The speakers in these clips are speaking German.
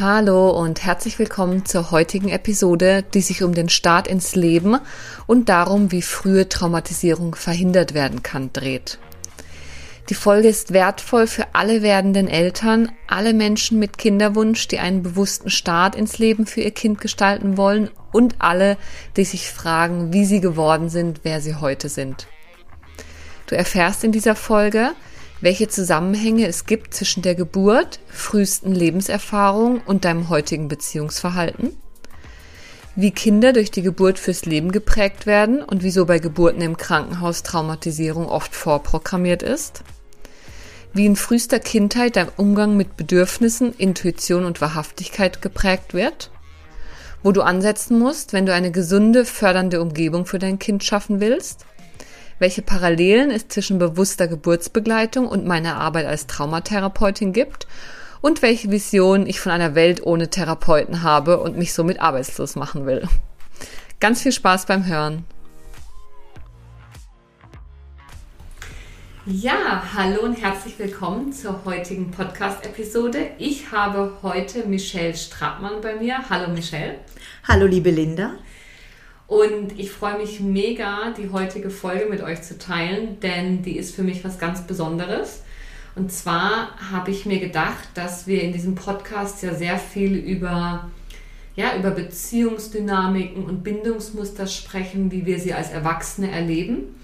Hallo und herzlich willkommen zur heutigen Episode, die sich um den Start ins Leben und darum, wie frühe Traumatisierung verhindert werden kann, dreht. Die Folge ist wertvoll für alle werdenden Eltern, alle Menschen mit Kinderwunsch, die einen bewussten Start ins Leben für ihr Kind gestalten wollen und alle, die sich fragen, wie sie geworden sind, wer sie heute sind. Du erfährst in dieser Folge, welche Zusammenhänge es gibt zwischen der Geburt, frühesten Lebenserfahrung und deinem heutigen Beziehungsverhalten, wie Kinder durch die Geburt fürs Leben geprägt werden und wieso bei Geburten im Krankenhaus Traumatisierung oft vorprogrammiert ist, wie in frühester Kindheit dein Umgang mit Bedürfnissen, Intuition und Wahrhaftigkeit geprägt wird, wo du ansetzen musst, wenn du eine gesunde, fördernde Umgebung für dein Kind schaffen willst, welche Parallelen es zwischen bewusster Geburtsbegleitung und meiner Arbeit als Traumatherapeutin gibt und welche Vision ich von einer Welt ohne Therapeuten habe und mich somit arbeitslos machen will. Ganz viel Spaß beim Hören. Ja, hallo und herzlich willkommen zur heutigen Podcast-Episode. Ich habe heute Michelle Strattmann bei mir. Hallo Michelle. Hallo liebe Linda. Und ich freue mich mega, die heutige Folge mit euch zu teilen, denn die ist für mich was ganz Besonderes. Und zwar habe ich mir gedacht, dass wir in diesem Podcast ja sehr viel über, ja, über Beziehungsdynamiken und Bindungsmuster sprechen, wie wir sie als Erwachsene erleben.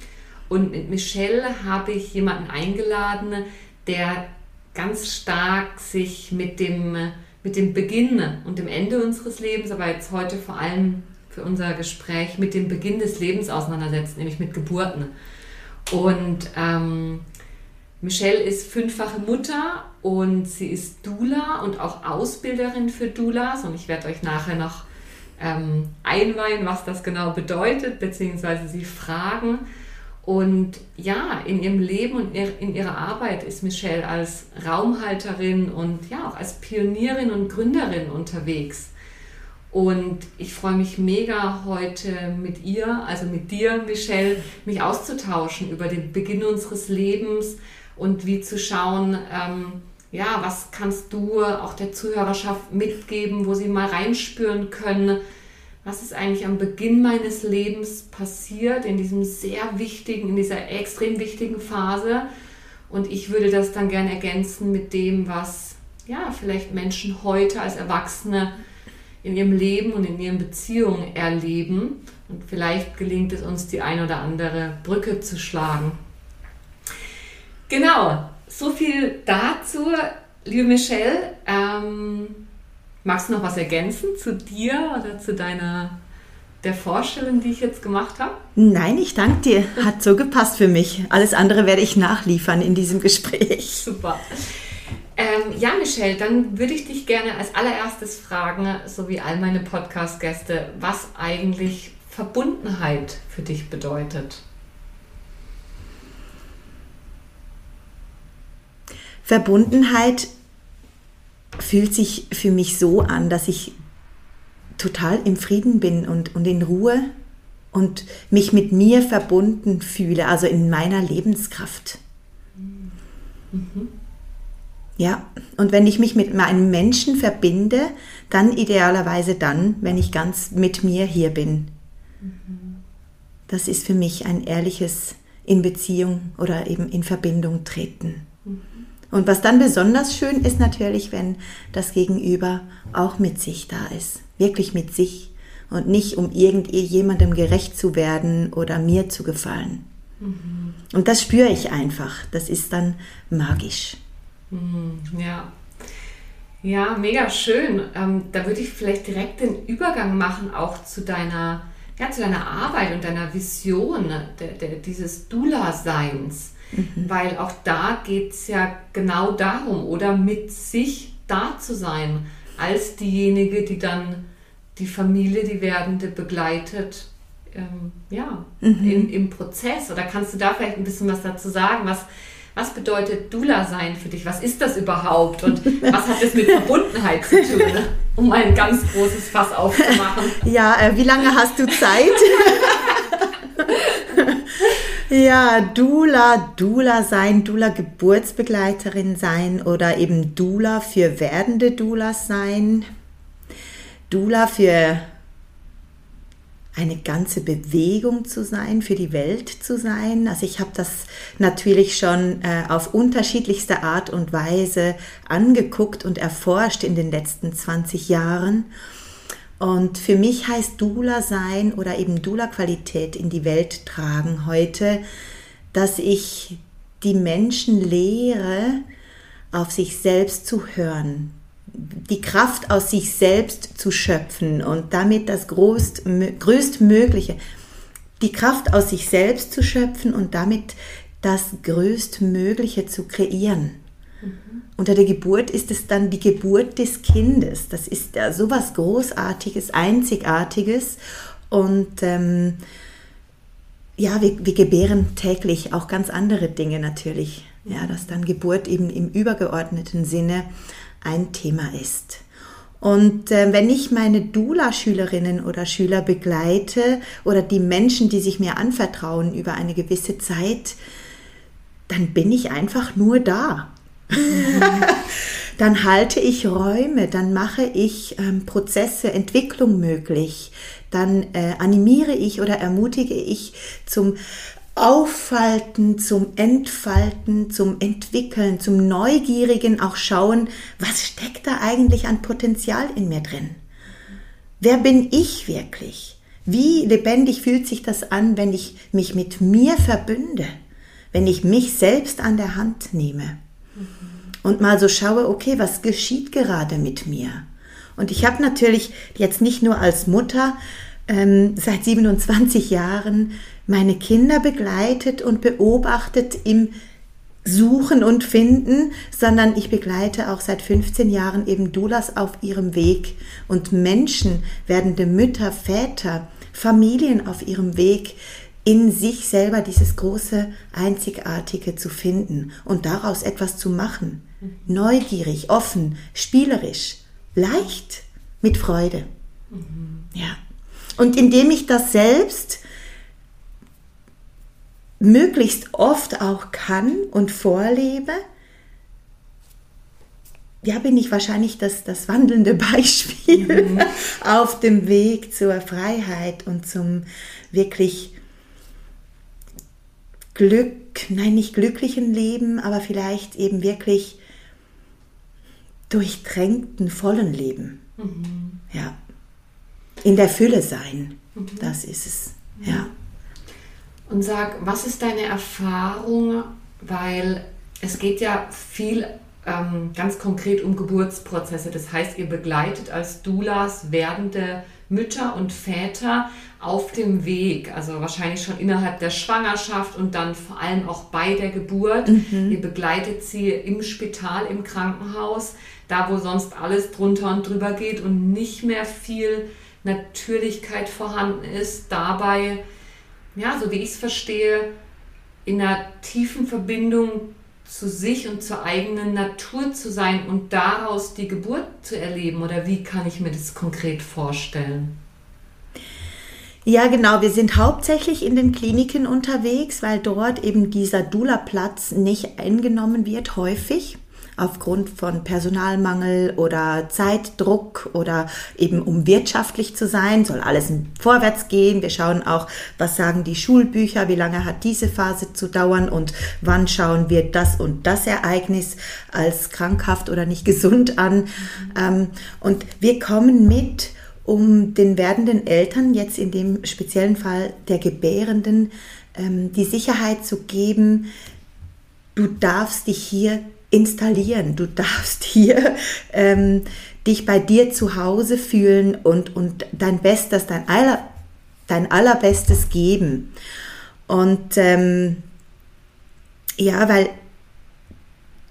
Und mit Michelle habe ich jemanden eingeladen, der ganz stark sich mit dem, mit dem Beginn und dem Ende unseres Lebens, aber jetzt heute vor allem für unser Gespräch mit dem Beginn des Lebens auseinandersetzt, nämlich mit Geburten. Und ähm, Michelle ist fünffache Mutter und sie ist Dula und auch Ausbilderin für Doulas. Und ich werde euch nachher noch ähm, einweihen, was das genau bedeutet, beziehungsweise sie fragen. Und ja, in ihrem Leben und in ihrer Arbeit ist Michelle als Raumhalterin und ja auch als Pionierin und Gründerin unterwegs. Und ich freue mich mega heute mit ihr, also mit dir, Michelle, mich auszutauschen über den Beginn unseres Lebens und wie zu schauen, ähm, ja, was kannst du auch der Zuhörerschaft mitgeben, wo sie mal reinspüren können, was ist eigentlich am Beginn meines Lebens passiert, in diesem sehr wichtigen, in dieser extrem wichtigen Phase. Und ich würde das dann gerne ergänzen mit dem, was ja, vielleicht Menschen heute als Erwachsene in ihrem Leben und in ihren Beziehungen erleben. Und vielleicht gelingt es uns, die ein oder andere Brücke zu schlagen. Genau, so viel dazu. Liebe Michelle, ähm, magst du noch was ergänzen zu dir oder zu deiner der Vorstellung, die ich jetzt gemacht habe? Nein, ich danke dir. Hat so gepasst für mich. Alles andere werde ich nachliefern in diesem Gespräch. Super. Ähm, ja, Michelle, dann würde ich dich gerne als allererstes fragen, so wie all meine Podcast-Gäste, was eigentlich Verbundenheit für dich bedeutet. Verbundenheit fühlt sich für mich so an, dass ich total im Frieden bin und, und in Ruhe und mich mit mir verbunden fühle, also in meiner Lebenskraft. Mhm. Ja, und wenn ich mich mit meinem Menschen verbinde, dann idealerweise dann, wenn ich ganz mit mir hier bin. Mhm. Das ist für mich ein ehrliches in Beziehung oder eben in Verbindung treten. Mhm. Und was dann besonders schön ist natürlich, wenn das Gegenüber auch mit sich da ist, wirklich mit sich und nicht um irgendjemandem gerecht zu werden oder mir zu gefallen. Mhm. Und das spüre ich einfach, das ist dann magisch. Mhm, ja. Ja, mega schön. Ähm, da würde ich vielleicht direkt den Übergang machen, auch zu deiner, ja, zu deiner Arbeit und deiner Vision de, de, dieses Dula-Seins. Mhm. Weil auch da geht es ja genau darum, oder mit sich da zu sein, als diejenige, die dann die Familie, die Werdende begleitet, ähm, ja, mhm. im, im Prozess. Oder kannst du da vielleicht ein bisschen was dazu sagen? Was, was bedeutet Dula sein für dich? Was ist das überhaupt? Und was hat es mit Verbundenheit zu tun? Um ein ganz großes Fass aufzumachen. Ja, äh, wie lange hast du Zeit? Ja, Dula, Dula sein, Dula Geburtsbegleiterin sein oder eben Dula für werdende Dulas sein. Dula für eine ganze Bewegung zu sein, für die Welt zu sein. Also ich habe das natürlich schon äh, auf unterschiedlichste Art und Weise angeguckt und erforscht in den letzten 20 Jahren. Und für mich heißt Dula sein oder eben Dula Qualität in die Welt tragen heute, dass ich die Menschen lehre, auf sich selbst zu hören, die Kraft aus sich selbst zu schöpfen und damit das Größt, Größtmögliche, die Kraft aus sich selbst zu schöpfen und damit das Größtmögliche zu kreieren. Unter der Geburt ist es dann die Geburt des Kindes. Das ist ja sowas Großartiges, Einzigartiges. Und ähm, ja, wir, wir gebären täglich auch ganz andere Dinge natürlich. Ja, dass dann Geburt eben im übergeordneten Sinne ein Thema ist. Und äh, wenn ich meine Dula-Schülerinnen oder Schüler begleite oder die Menschen, die sich mir anvertrauen über eine gewisse Zeit, dann bin ich einfach nur da. dann halte ich Räume, dann mache ich ähm, Prozesse, Entwicklung möglich, dann äh, animiere ich oder ermutige ich zum Auffalten, zum Entfalten, zum Entwickeln, zum Neugierigen, auch schauen, was steckt da eigentlich an Potenzial in mir drin? Wer bin ich wirklich? Wie lebendig fühlt sich das an, wenn ich mich mit mir verbünde, wenn ich mich selbst an der Hand nehme? und mal so schaue, okay, was geschieht gerade mit mir? Und ich habe natürlich jetzt nicht nur als Mutter ähm, seit 27 Jahren meine Kinder begleitet und beobachtet im Suchen und Finden, sondern ich begleite auch seit 15 Jahren eben Dulas auf ihrem Weg und Menschen, werdende Mütter, Väter, Familien auf ihrem Weg, in sich selber dieses große Einzigartige zu finden und daraus etwas zu machen. Neugierig, offen, spielerisch, leicht, mit Freude. Mhm. Ja. Und indem ich das selbst möglichst oft auch kann und vorlebe, ja, bin ich wahrscheinlich das, das wandelnde Beispiel mhm. auf dem Weg zur Freiheit und zum wirklich Glück, nein, nicht glücklichen Leben, aber vielleicht eben wirklich durchtränkten, vollen Leben. Mhm. Ja. In der Fülle sein. Mhm. Das ist es. Ja. Und sag, was ist deine Erfahrung? Weil es geht ja viel ähm, ganz konkret um Geburtsprozesse. Das heißt, ihr begleitet als Doulas werdende Mütter und Väter auf dem Weg, also wahrscheinlich schon innerhalb der Schwangerschaft und dann vor allem auch bei der Geburt. Mhm. Ihr begleitet sie im Spital, im Krankenhaus, da wo sonst alles drunter und drüber geht und nicht mehr viel Natürlichkeit vorhanden ist. Dabei, ja, so wie ich es verstehe, in einer tiefen Verbindung zu sich und zur eigenen Natur zu sein und daraus die Geburt zu erleben? Oder wie kann ich mir das konkret vorstellen? Ja, genau. Wir sind hauptsächlich in den Kliniken unterwegs, weil dort eben dieser Dula-Platz nicht eingenommen wird, häufig aufgrund von Personalmangel oder Zeitdruck oder eben um wirtschaftlich zu sein, soll alles vorwärts gehen. Wir schauen auch, was sagen die Schulbücher, wie lange hat diese Phase zu dauern und wann schauen wir das und das Ereignis als krankhaft oder nicht gesund an. Mhm. Und wir kommen mit, um den werdenden Eltern, jetzt in dem speziellen Fall der Gebärenden, ähm, die Sicherheit zu geben, du darfst dich hier installieren. Du darfst hier ähm, dich bei dir zu Hause fühlen und, und dein Bestes, dein, aller, dein Allerbestes geben. Und ähm, ja, weil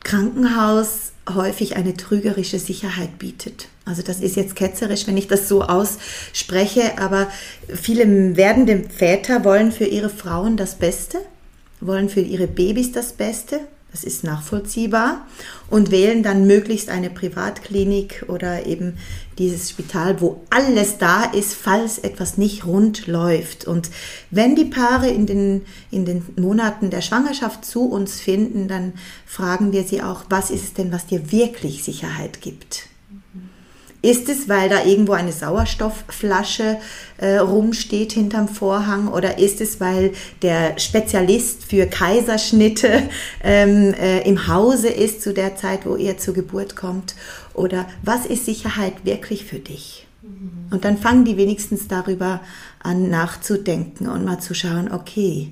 Krankenhaus häufig eine trügerische Sicherheit bietet. Also das ist jetzt ketzerisch, wenn ich das so ausspreche, aber viele werdende Väter wollen für ihre Frauen das Beste, wollen für ihre Babys das Beste, das ist nachvollziehbar und wählen dann möglichst eine Privatklinik oder eben dieses Spital, wo alles da ist, falls etwas nicht rund läuft. Und wenn die Paare in den, in den Monaten der Schwangerschaft zu uns finden, dann fragen wir sie auch, was ist es denn, was dir wirklich Sicherheit gibt? Ist es, weil da irgendwo eine Sauerstoffflasche äh, rumsteht hinterm Vorhang oder ist es, weil der Spezialist für Kaiserschnitte ähm, äh, im Hause ist zu der Zeit, wo ihr zur Geburt kommt? Oder was ist Sicherheit wirklich für dich? Mhm. Und dann fangen die wenigstens darüber an nachzudenken und mal zu schauen, okay,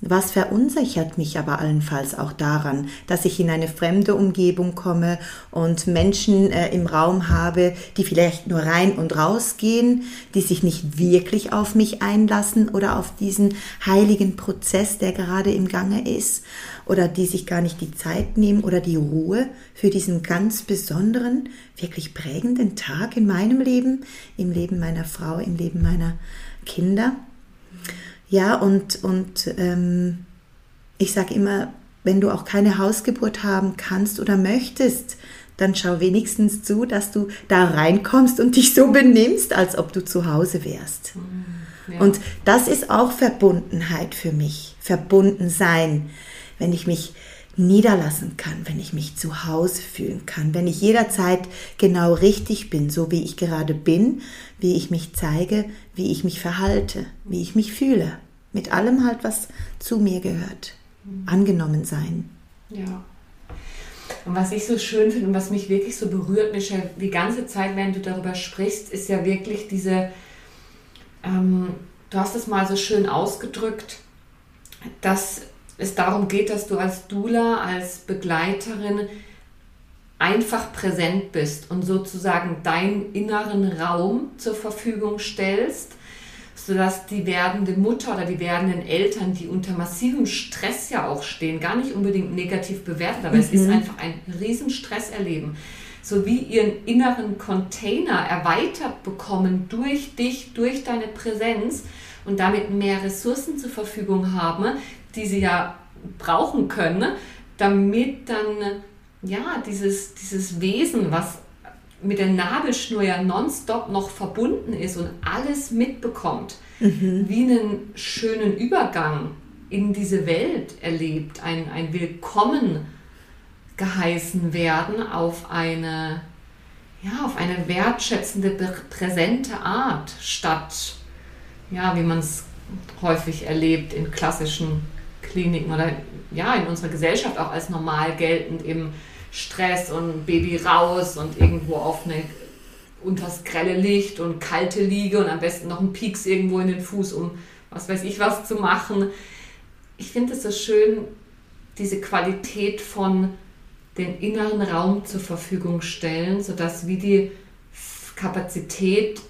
was verunsichert mich aber allenfalls auch daran, dass ich in eine fremde Umgebung komme und Menschen äh, im Raum habe, die vielleicht nur rein und raus gehen, die sich nicht wirklich auf mich einlassen oder auf diesen heiligen Prozess, der gerade im Gange ist, oder die sich gar nicht die Zeit nehmen oder die Ruhe für diesen ganz besonderen, wirklich prägenden Tag in meinem Leben, im Leben meiner Frau, im Leben meiner Kinder. Ja, und, und ähm, ich sage immer, wenn du auch keine Hausgeburt haben kannst oder möchtest, dann schau wenigstens zu, dass du da reinkommst und dich so benimmst, als ob du zu Hause wärst. Mhm, ja. Und das ist auch Verbundenheit für mich, verbunden sein, wenn ich mich niederlassen kann, wenn ich mich zu Hause fühlen kann, wenn ich jederzeit genau richtig bin, so wie ich gerade bin, wie ich mich zeige, wie ich mich verhalte, wie ich mich fühle. Mit allem halt, was zu mir gehört. Angenommen sein. Ja. Und was ich so schön finde und was mich wirklich so berührt, Michelle, die ganze Zeit, wenn du darüber sprichst, ist ja wirklich diese, ähm, du hast es mal so schön ausgedrückt, dass es darum geht, dass du als Dula, als Begleiterin einfach präsent bist und sozusagen deinen inneren Raum zur Verfügung stellst, sodass die werdende Mutter oder die werdenden Eltern, die unter massivem Stress ja auch stehen, gar nicht unbedingt negativ bewertet, aber mhm. es ist mhm. einfach ein Riesenstress erleben, sowie ihren inneren Container erweitert bekommen durch dich, durch deine Präsenz und damit mehr Ressourcen zur Verfügung haben, die sie ja brauchen können, damit dann ja dieses, dieses Wesen, was mit der Nabelschnur ja nonstop noch verbunden ist und alles mitbekommt, mhm. wie einen schönen Übergang in diese Welt erlebt, ein, ein Willkommen geheißen werden auf eine, ja, auf eine wertschätzende, präsente Art, statt, ja, wie man es häufig erlebt in klassischen Kliniken oder ja, in unserer Gesellschaft auch als normal geltend, eben Stress und Baby raus und irgendwo auf eine unters grelle Licht und kalte Liege und am besten noch ein Pieks irgendwo in den Fuß, um was weiß ich was zu machen. Ich finde es so schön, diese Qualität von den inneren Raum zur Verfügung stellen, sodass wie die Kapazität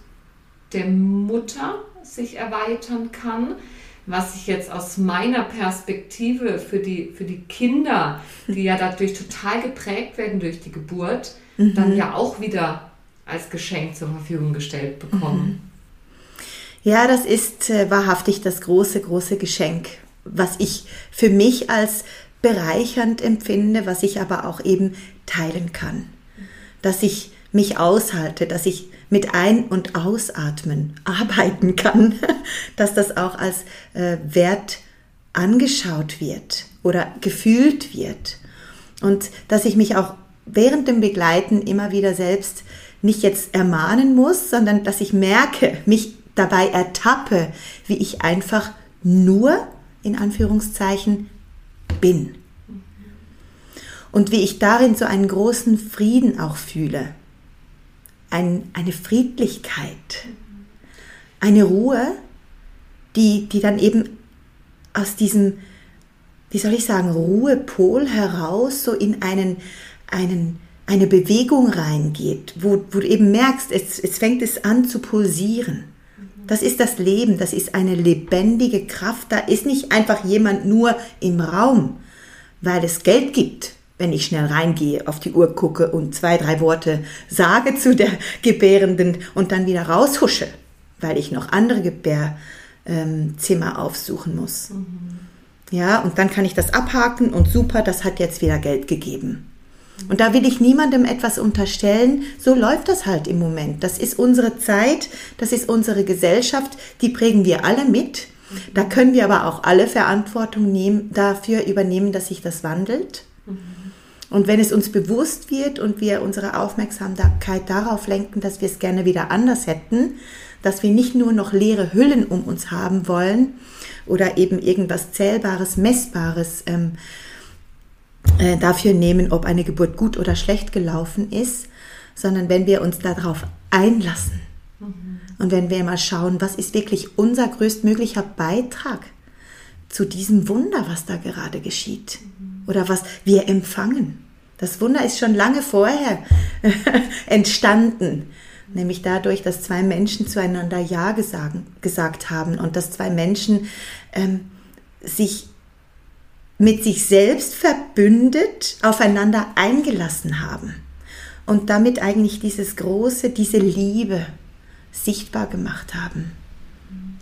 der Mutter sich erweitern kann, was ich jetzt aus meiner Perspektive für die, für die Kinder, die ja dadurch total geprägt werden durch die Geburt, mhm. dann ja auch wieder als Geschenk zur Verfügung gestellt bekommen. Mhm. Ja, das ist äh, wahrhaftig das große, große Geschenk, was ich für mich als bereichernd empfinde, was ich aber auch eben teilen kann. Dass ich mich aushalte, dass ich mit Ein- und Ausatmen arbeiten kann, dass das auch als äh, Wert angeschaut wird oder gefühlt wird. Und dass ich mich auch während dem Begleiten immer wieder selbst nicht jetzt ermahnen muss, sondern dass ich merke, mich dabei ertappe, wie ich einfach nur in Anführungszeichen bin. Und wie ich darin so einen großen Frieden auch fühle ein, eine Friedlichkeit, eine Ruhe, die, die dann eben aus diesem, wie soll ich sagen, Ruhepol heraus so in einen, einen, eine Bewegung reingeht, wo, wo du eben merkst, es, es fängt es an zu pulsieren. Das ist das Leben, das ist eine lebendige Kraft. Da ist nicht einfach jemand nur im Raum, weil es Geld gibt wenn ich schnell reingehe, auf die Uhr gucke und zwei, drei Worte sage zu der Gebärenden und dann wieder raushusche, weil ich noch andere Gebärzimmer aufsuchen muss. Mhm. Ja, und dann kann ich das abhaken und super, das hat jetzt wieder Geld gegeben. Und da will ich niemandem etwas unterstellen. So läuft das halt im Moment. Das ist unsere Zeit, das ist unsere Gesellschaft, die prägen wir alle mit. Da können wir aber auch alle Verantwortung nehmen, dafür übernehmen, dass sich das wandelt. Und wenn es uns bewusst wird und wir unsere Aufmerksamkeit darauf lenken, dass wir es gerne wieder anders hätten, dass wir nicht nur noch leere Hüllen um uns haben wollen oder eben irgendwas Zählbares, Messbares ähm, äh, dafür nehmen, ob eine Geburt gut oder schlecht gelaufen ist, sondern wenn wir uns darauf einlassen mhm. und wenn wir mal schauen, was ist wirklich unser größtmöglicher Beitrag zu diesem Wunder, was da gerade geschieht. Oder was wir empfangen. Das Wunder ist schon lange vorher entstanden, nämlich dadurch, dass zwei Menschen zueinander Ja gesagt, gesagt haben und dass zwei Menschen ähm, sich mit sich selbst verbündet aufeinander eingelassen haben und damit eigentlich dieses große, diese Liebe sichtbar gemacht haben.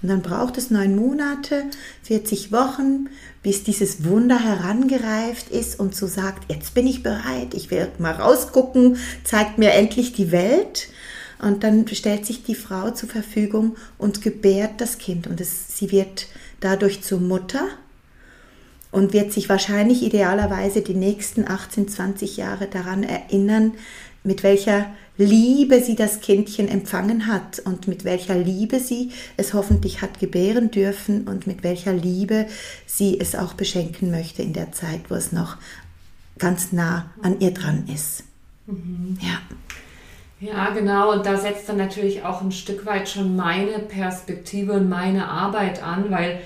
Und dann braucht es neun Monate, 40 Wochen, bis dieses Wunder herangereift ist und so sagt, jetzt bin ich bereit, ich will mal rausgucken, zeigt mir endlich die Welt. Und dann stellt sich die Frau zur Verfügung und gebärt das Kind. Und es, sie wird dadurch zur Mutter und wird sich wahrscheinlich idealerweise die nächsten 18, 20 Jahre daran erinnern, mit welcher Liebe sie das Kindchen empfangen hat und mit welcher Liebe sie es hoffentlich hat gebären dürfen und mit welcher Liebe sie es auch beschenken möchte in der Zeit, wo es noch ganz nah an ihr dran ist. Mhm. Ja. Ja, genau. Und da setzt dann natürlich auch ein Stück weit schon meine Perspektive und meine Arbeit an, weil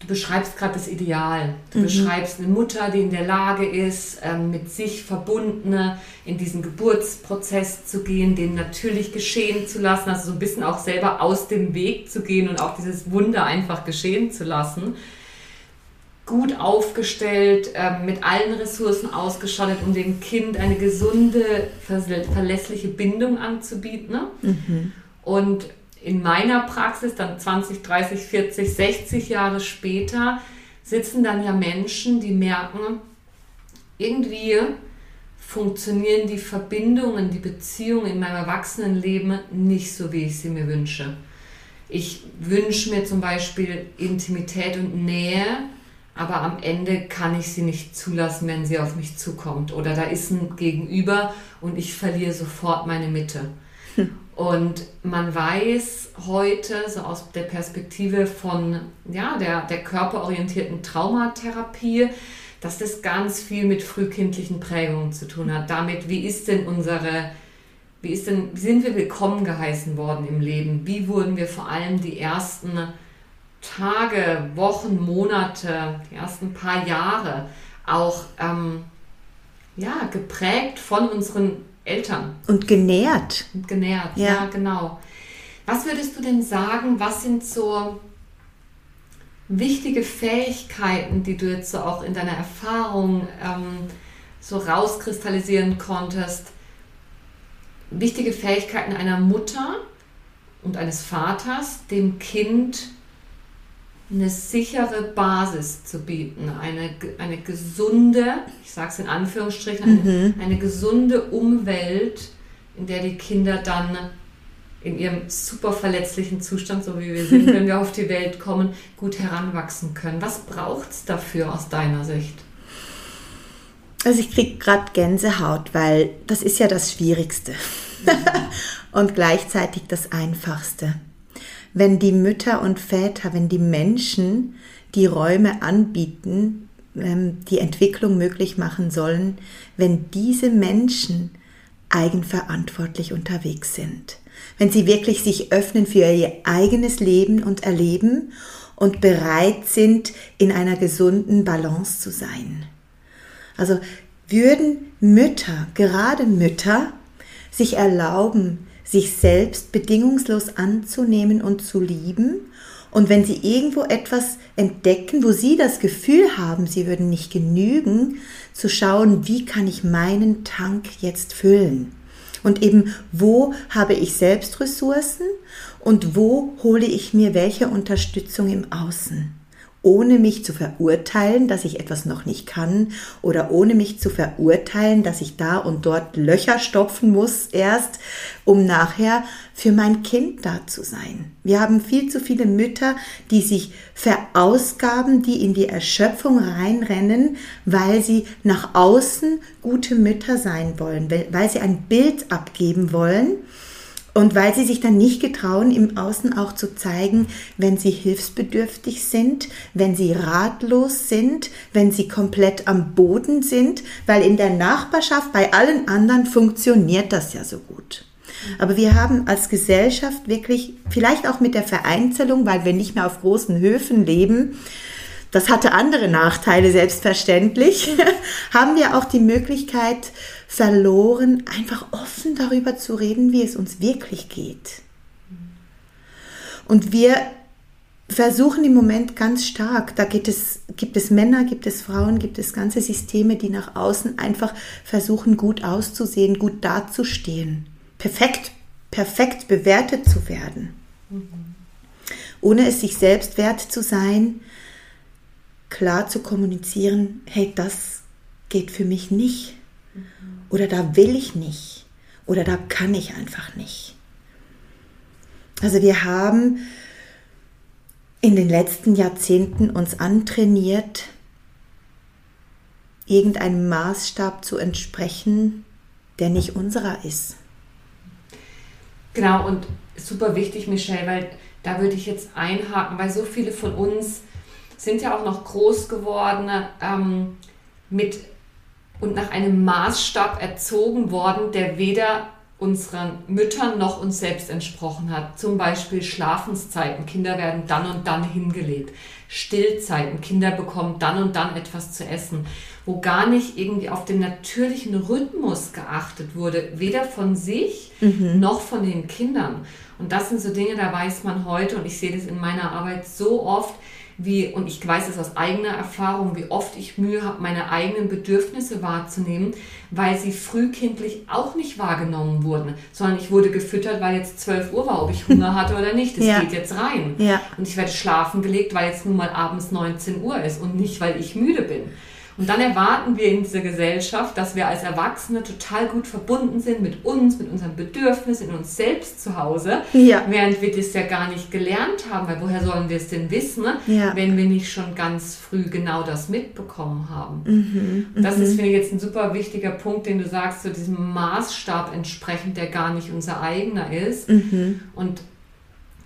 du beschreibst gerade das Ideal. Du mhm. beschreibst eine Mutter, die in der Lage ist, ähm, mit sich verbundene in diesen Geburtsprozess zu gehen, den natürlich geschehen zu lassen, also so ein bisschen auch selber aus dem Weg zu gehen und auch dieses Wunder einfach geschehen zu lassen. Gut aufgestellt, ähm, mit allen Ressourcen ausgestattet, um dem Kind eine gesunde, verlässliche Bindung anzubieten. Ne? Mhm. Und in meiner Praxis, dann 20, 30, 40, 60 Jahre später, sitzen dann ja Menschen, die merken, irgendwie funktionieren die Verbindungen, die Beziehungen in meinem Erwachsenenleben nicht so, wie ich sie mir wünsche. Ich wünsche mir zum Beispiel Intimität und Nähe, aber am Ende kann ich sie nicht zulassen, wenn sie auf mich zukommt. Oder da ist ein Gegenüber und ich verliere sofort meine Mitte. Und man weiß heute, so aus der Perspektive von ja, der, der körperorientierten Traumatherapie, dass das ganz viel mit frühkindlichen Prägungen zu tun hat. Damit, wie ist denn unsere, wie ist denn, sind wir willkommen geheißen worden im Leben? Wie wurden wir vor allem die ersten Tage, Wochen, Monate, die ersten paar Jahre auch ähm, ja, geprägt von unseren Eltern. Und genährt. Und genährt, ja. ja, genau. Was würdest du denn sagen, was sind so wichtige Fähigkeiten, die du jetzt so auch in deiner Erfahrung ähm, so rauskristallisieren konntest? Wichtige Fähigkeiten einer Mutter und eines Vaters, dem Kind eine sichere Basis zu bieten, eine, eine gesunde, ich sage es in Anführungsstrichen, eine, mhm. eine gesunde Umwelt, in der die Kinder dann in ihrem super verletzlichen Zustand, so wie wir sind, wenn wir auf die Welt kommen, gut heranwachsen können. Was braucht es dafür aus deiner Sicht? Also ich kriege gerade Gänsehaut, weil das ist ja das Schwierigste mhm. und gleichzeitig das Einfachste wenn die Mütter und Väter, wenn die Menschen die Räume anbieten, ähm, die Entwicklung möglich machen sollen, wenn diese Menschen eigenverantwortlich unterwegs sind. Wenn sie wirklich sich öffnen für ihr eigenes Leben und Erleben und bereit sind, in einer gesunden Balance zu sein. Also würden Mütter, gerade Mütter, sich erlauben, sich selbst bedingungslos anzunehmen und zu lieben. Und wenn sie irgendwo etwas entdecken, wo sie das Gefühl haben, sie würden nicht genügen, zu schauen, wie kann ich meinen Tank jetzt füllen? Und eben, wo habe ich selbst Ressourcen und wo hole ich mir welche Unterstützung im Außen? Ohne mich zu verurteilen, dass ich etwas noch nicht kann oder ohne mich zu verurteilen, dass ich da und dort Löcher stopfen muss erst, um nachher für mein Kind da zu sein. Wir haben viel zu viele Mütter, die sich verausgaben, die in die Erschöpfung reinrennen, weil sie nach außen gute Mütter sein wollen, weil sie ein Bild abgeben wollen und weil sie sich dann nicht getrauen, im Außen auch zu zeigen, wenn sie hilfsbedürftig sind, wenn sie ratlos sind, wenn sie komplett am Boden sind, weil in der Nachbarschaft bei allen anderen funktioniert das ja so gut. Aber wir haben als Gesellschaft wirklich, vielleicht auch mit der Vereinzelung, weil wir nicht mehr auf großen Höfen leben, das hatte andere Nachteile selbstverständlich, haben wir auch die Möglichkeit, verloren, einfach offen darüber zu reden, wie es uns wirklich geht. Und wir versuchen im Moment ganz stark, da gibt es, gibt es Männer, gibt es Frauen, gibt es ganze Systeme, die nach außen einfach versuchen, gut auszusehen, gut dazustehen, perfekt, perfekt bewertet zu werden. Ohne es sich selbst wert zu sein, klar zu kommunizieren, hey, das geht für mich nicht. Oder da will ich nicht. Oder da kann ich einfach nicht. Also wir haben in den letzten Jahrzehnten uns antrainiert, irgendeinem Maßstab zu entsprechen, der nicht unserer ist. Genau, und super wichtig, Michelle, weil da würde ich jetzt einhaken, weil so viele von uns sind ja auch noch groß geworden ähm, mit und nach einem Maßstab erzogen worden, der weder unseren Müttern noch uns selbst entsprochen hat. Zum Beispiel Schlafenszeiten. Kinder werden dann und dann hingelegt. Stillzeiten. Kinder bekommen dann und dann etwas zu essen. Wo gar nicht irgendwie auf den natürlichen Rhythmus geachtet wurde. Weder von sich mhm. noch von den Kindern. Und das sind so Dinge, da weiß man heute, und ich sehe das in meiner Arbeit so oft, wie, und ich weiß es aus eigener Erfahrung, wie oft ich Mühe habe, meine eigenen Bedürfnisse wahrzunehmen, weil sie frühkindlich auch nicht wahrgenommen wurden, sondern ich wurde gefüttert, weil jetzt 12 Uhr war, ob ich Hunger hatte oder nicht. Das ja. geht jetzt rein. Ja. Und ich werde schlafen gelegt, weil jetzt nun mal abends 19 Uhr ist und nicht, weil ich müde bin. Und dann erwarten wir in dieser Gesellschaft, dass wir als Erwachsene total gut verbunden sind mit uns, mit unseren Bedürfnissen, in uns selbst zu Hause, ja. während wir das ja gar nicht gelernt haben, weil woher sollen wir es denn wissen, ja. wenn wir nicht schon ganz früh genau das mitbekommen haben. Mhm. Und das mhm. ist, finde ich, jetzt ein super wichtiger Punkt, den du sagst, zu so diesem Maßstab entsprechend, der gar nicht unser eigener ist. Mhm. Und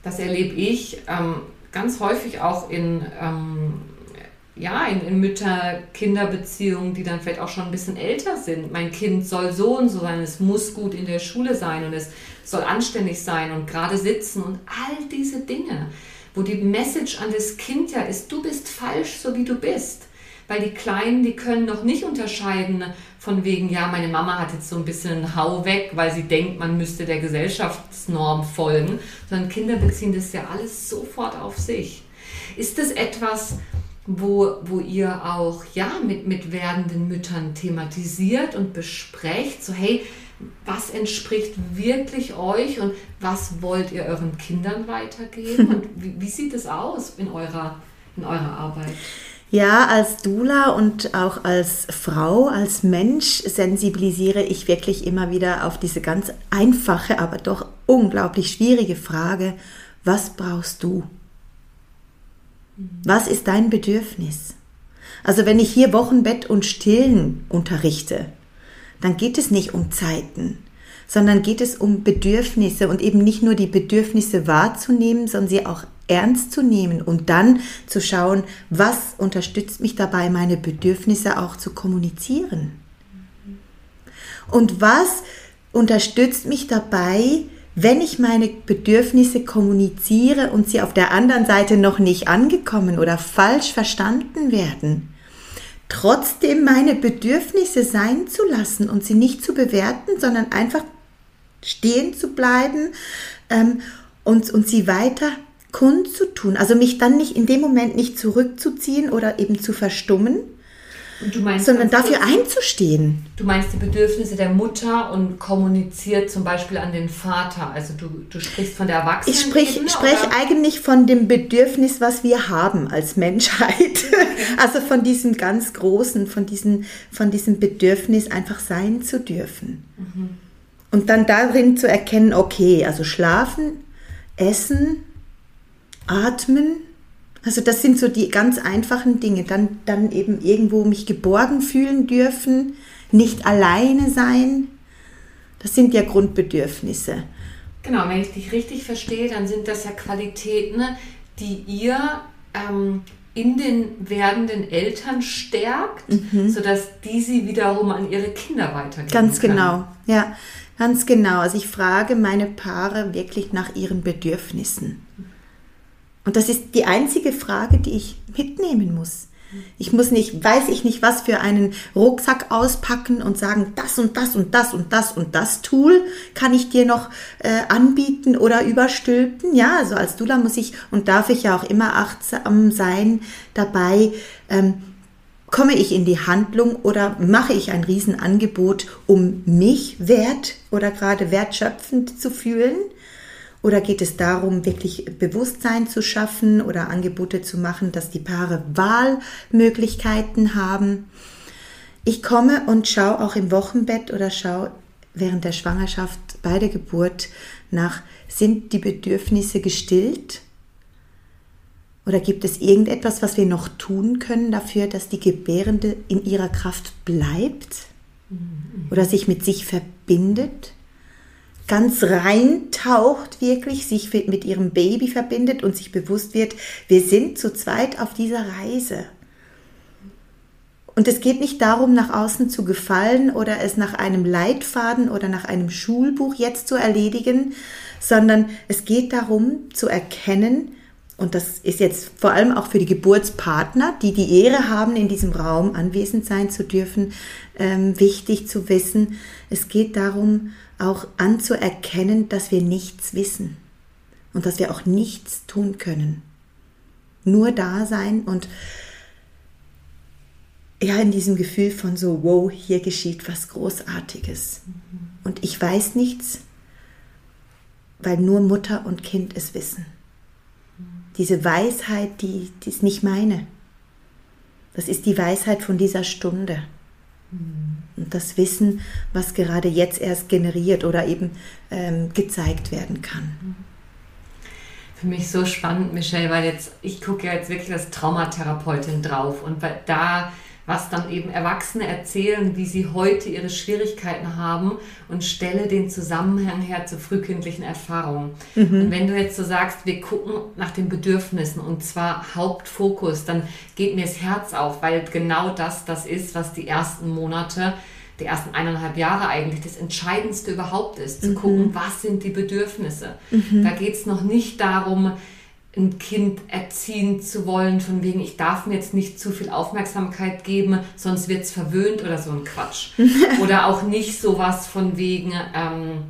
das erlebe ich ähm, ganz häufig auch in ähm, ja, in, in Mütter-Kinder-Beziehungen, die dann vielleicht auch schon ein bisschen älter sind. Mein Kind soll so und so sein, es muss gut in der Schule sein und es soll anständig sein und gerade sitzen und all diese Dinge, wo die Message an das Kind ja ist, du bist falsch, so wie du bist. Weil die Kleinen, die können noch nicht unterscheiden von wegen, ja, meine Mama hat jetzt so ein bisschen Hau weg, weil sie denkt, man müsste der Gesellschaftsnorm folgen, sondern Kinder beziehen das ja alles sofort auf sich. Ist das etwas, wo, wo ihr auch ja, mit, mit werdenden Müttern thematisiert und besprecht, so hey, was entspricht wirklich euch und was wollt ihr euren Kindern weitergeben und wie, wie sieht es aus in eurer, in eurer Arbeit? Ja, als Dula und auch als Frau, als Mensch sensibilisiere ich wirklich immer wieder auf diese ganz einfache, aber doch unglaublich schwierige Frage, was brauchst du? Was ist dein Bedürfnis? Also wenn ich hier Wochenbett und Stillen unterrichte, dann geht es nicht um Zeiten, sondern geht es um Bedürfnisse und eben nicht nur die Bedürfnisse wahrzunehmen, sondern sie auch ernst zu nehmen und dann zu schauen, was unterstützt mich dabei, meine Bedürfnisse auch zu kommunizieren. Und was unterstützt mich dabei, wenn ich meine Bedürfnisse kommuniziere und sie auf der anderen Seite noch nicht angekommen oder falsch verstanden werden, trotzdem meine Bedürfnisse sein zu lassen und sie nicht zu bewerten, sondern einfach stehen zu bleiben ähm, und, und sie weiter kundzutun. Also mich dann nicht in dem Moment nicht zurückzuziehen oder eben zu verstummen, meinst, sondern dafür kurz, einzustehen. Du meinst die Bedürfnisse der Mutter und kommuniziert zum Beispiel an den Vater. Also du, du sprichst von der Erwachsenen. Ich spreche sprech eigentlich von dem Bedürfnis, was wir haben als Menschheit. Also von diesem ganz großen, von, diesen, von diesem Bedürfnis, einfach sein zu dürfen. Mhm. Und dann darin zu erkennen, okay, also schlafen, essen, atmen, also das sind so die ganz einfachen Dinge. Dann, dann eben irgendwo mich geborgen fühlen dürfen, nicht alleine sein. Das sind ja Grundbedürfnisse. Genau, wenn ich dich richtig verstehe, dann sind das ja Qualitäten, die ihr ähm, in den werdenden Eltern stärkt, mhm. sodass die sie wiederum an ihre Kinder weitergeben Ganz können. genau, ja, ganz genau. Also ich frage meine Paare wirklich nach ihren Bedürfnissen. Und das ist die einzige Frage, die ich mitnehmen muss. Ich muss nicht, weiß ich nicht, was für einen Rucksack auspacken und sagen, das und das und das und das und das Tool kann ich dir noch äh, anbieten oder überstülpen. Ja, also als Dula muss ich und darf ich ja auch immer achtsam sein dabei. Ähm, komme ich in die Handlung oder mache ich ein Riesenangebot, um mich wert oder gerade wertschöpfend zu fühlen? Oder geht es darum, wirklich Bewusstsein zu schaffen oder Angebote zu machen, dass die Paare Wahlmöglichkeiten haben? Ich komme und schaue auch im Wochenbett oder schaue während der Schwangerschaft bei der Geburt nach, sind die Bedürfnisse gestillt? Oder gibt es irgendetwas, was wir noch tun können dafür, dass die Gebärende in ihrer Kraft bleibt? Mhm. Oder sich mit sich verbindet? Ganz reintaucht, wirklich sich mit ihrem Baby verbindet und sich bewusst wird, wir sind zu zweit auf dieser Reise. Und es geht nicht darum, nach außen zu gefallen oder es nach einem Leitfaden oder nach einem Schulbuch jetzt zu erledigen, sondern es geht darum zu erkennen, und das ist jetzt vor allem auch für die Geburtspartner, die die Ehre haben, in diesem Raum anwesend sein zu dürfen, ähm, wichtig zu wissen. Es geht darum, auch anzuerkennen, dass wir nichts wissen und dass wir auch nichts tun können. Nur da sein und ja, in diesem Gefühl von so, wow, hier geschieht was Großartiges. Mhm. Und ich weiß nichts, weil nur Mutter und Kind es wissen. Mhm. Diese Weisheit, die, die ist nicht meine. Das ist die Weisheit von dieser Stunde. Und das Wissen, was gerade jetzt erst generiert oder eben ähm, gezeigt werden kann. Für mich so spannend, Michelle, weil jetzt, ich gucke ja jetzt wirklich als Traumatherapeutin drauf und da was dann eben Erwachsene erzählen, wie sie heute ihre Schwierigkeiten haben und stelle den Zusammenhang her zur frühkindlichen Erfahrung. Mhm. Und wenn du jetzt so sagst, wir gucken nach den Bedürfnissen und zwar Hauptfokus, dann geht mir das Herz auf, weil genau das das ist, was die ersten Monate die ersten eineinhalb Jahre eigentlich das Entscheidendste überhaupt ist, zu mhm. gucken, was sind die Bedürfnisse. Mhm. Da geht es noch nicht darum, ein Kind erziehen zu wollen, von wegen, ich darf mir jetzt nicht zu viel Aufmerksamkeit geben, sonst wird es verwöhnt oder so ein Quatsch. oder auch nicht sowas von wegen, ähm,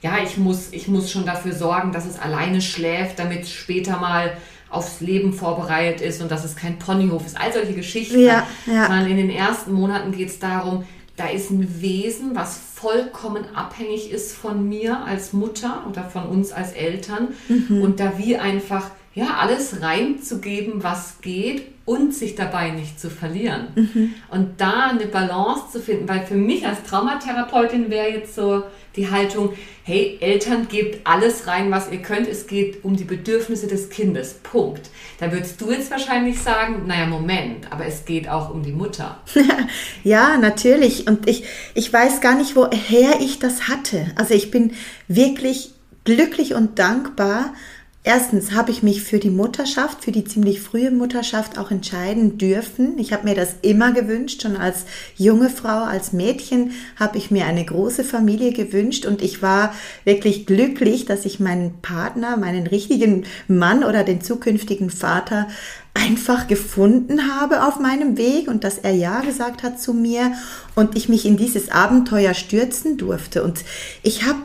ja, ich muss, ich muss schon dafür sorgen, dass es alleine schläft, damit es später mal aufs Leben vorbereitet ist und dass es kein Ponyhof ist. All solche Geschichten. Ja, ja. Sondern in den ersten Monaten geht es darum, da ist ein Wesen, was vollkommen abhängig ist von mir als Mutter oder von uns als Eltern mhm. und da wie einfach ja alles reinzugeben, was geht und sich dabei nicht zu verlieren. Mhm. Und da eine Balance zu finden, weil für mich als Traumatherapeutin wäre jetzt so die Haltung, hey, Eltern gebt alles rein, was ihr könnt, es geht um die Bedürfnisse des Kindes, Punkt. Da würdest du jetzt wahrscheinlich sagen, naja, Moment, aber es geht auch um die Mutter. ja, natürlich. Und ich, ich weiß gar nicht, woher ich das hatte. Also ich bin wirklich glücklich und dankbar, Erstens habe ich mich für die Mutterschaft, für die ziemlich frühe Mutterschaft auch entscheiden dürfen. Ich habe mir das immer gewünscht. Schon als junge Frau, als Mädchen habe ich mir eine große Familie gewünscht und ich war wirklich glücklich, dass ich meinen Partner, meinen richtigen Mann oder den zukünftigen Vater einfach gefunden habe auf meinem Weg und dass er Ja gesagt hat zu mir und ich mich in dieses Abenteuer stürzen durfte. Und ich habe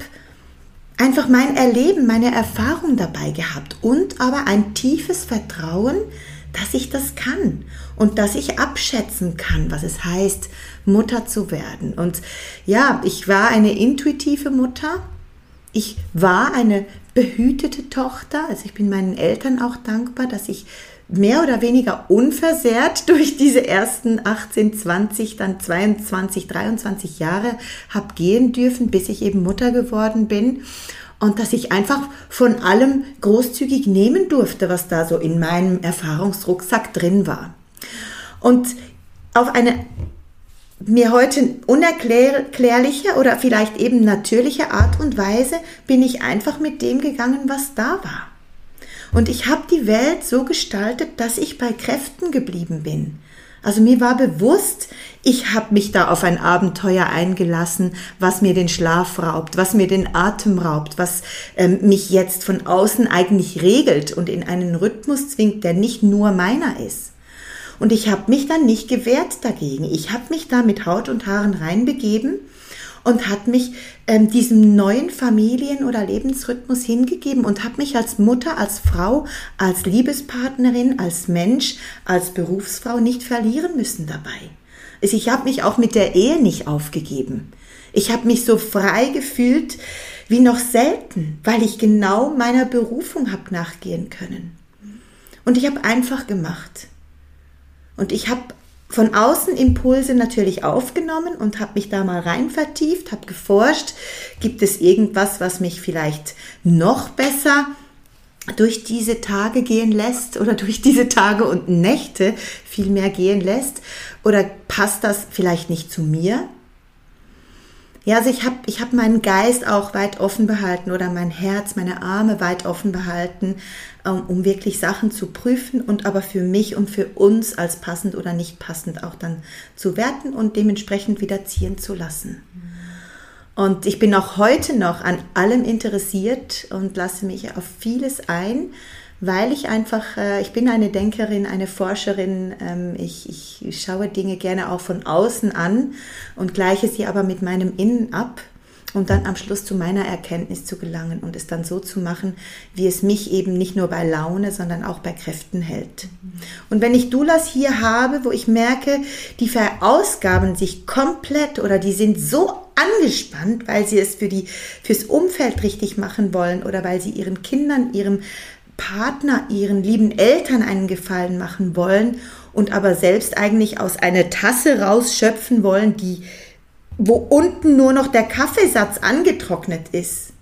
einfach mein Erleben, meine Erfahrung dabei gehabt und aber ein tiefes Vertrauen, dass ich das kann und dass ich abschätzen kann, was es heißt, Mutter zu werden. Und ja, ich war eine intuitive Mutter. Ich war eine behütete Tochter. Also ich bin meinen Eltern auch dankbar, dass ich mehr oder weniger unversehrt durch diese ersten 18, 20, dann 22, 23 Jahre habe gehen dürfen, bis ich eben Mutter geworden bin. Und dass ich einfach von allem großzügig nehmen durfte, was da so in meinem Erfahrungsrucksack drin war. Und auf eine mir heute unerklärliche oder vielleicht eben natürliche Art und Weise bin ich einfach mit dem gegangen, was da war. Und ich habe die Welt so gestaltet, dass ich bei Kräften geblieben bin. Also mir war bewusst, ich habe mich da auf ein Abenteuer eingelassen, was mir den Schlaf raubt, was mir den Atem raubt, was ähm, mich jetzt von außen eigentlich regelt und in einen Rhythmus zwingt, der nicht nur meiner ist. Und ich habe mich dann nicht gewehrt dagegen. Ich habe mich da mit Haut und Haaren reinbegeben und hat mich ähm, diesem neuen Familien- oder Lebensrhythmus hingegeben und habe mich als Mutter, als Frau, als Liebespartnerin, als Mensch, als Berufsfrau nicht verlieren müssen dabei. Also ich habe mich auch mit der Ehe nicht aufgegeben. Ich habe mich so frei gefühlt wie noch selten, weil ich genau meiner Berufung habe nachgehen können. Und ich habe einfach gemacht. Und ich habe von außen Impulse natürlich aufgenommen und habe mich da mal rein vertieft, habe geforscht, gibt es irgendwas, was mich vielleicht noch besser durch diese Tage gehen lässt oder durch diese Tage und Nächte viel mehr gehen lässt oder passt das vielleicht nicht zu mir? Ja, also ich habe ich hab meinen Geist auch weit offen behalten oder mein Herz, meine Arme weit offen behalten, um wirklich Sachen zu prüfen und aber für mich und für uns als passend oder nicht passend auch dann zu werten und dementsprechend wieder ziehen zu lassen. Und ich bin auch heute noch an allem interessiert und lasse mich auf vieles ein weil ich einfach, äh, ich bin eine Denkerin, eine Forscherin, ähm, ich, ich schaue Dinge gerne auch von außen an und gleiche sie aber mit meinem Innen ab um dann am Schluss zu meiner Erkenntnis zu gelangen und es dann so zu machen, wie es mich eben nicht nur bei Laune, sondern auch bei Kräften hält. Und wenn ich Dulas hier habe, wo ich merke, die verausgaben sich komplett oder die sind so angespannt, weil sie es für die, fürs Umfeld richtig machen wollen oder weil sie ihren Kindern, ihrem Partner, ihren lieben Eltern einen Gefallen machen wollen und aber selbst eigentlich aus einer Tasse rausschöpfen wollen, die, wo unten nur noch der Kaffeesatz angetrocknet ist,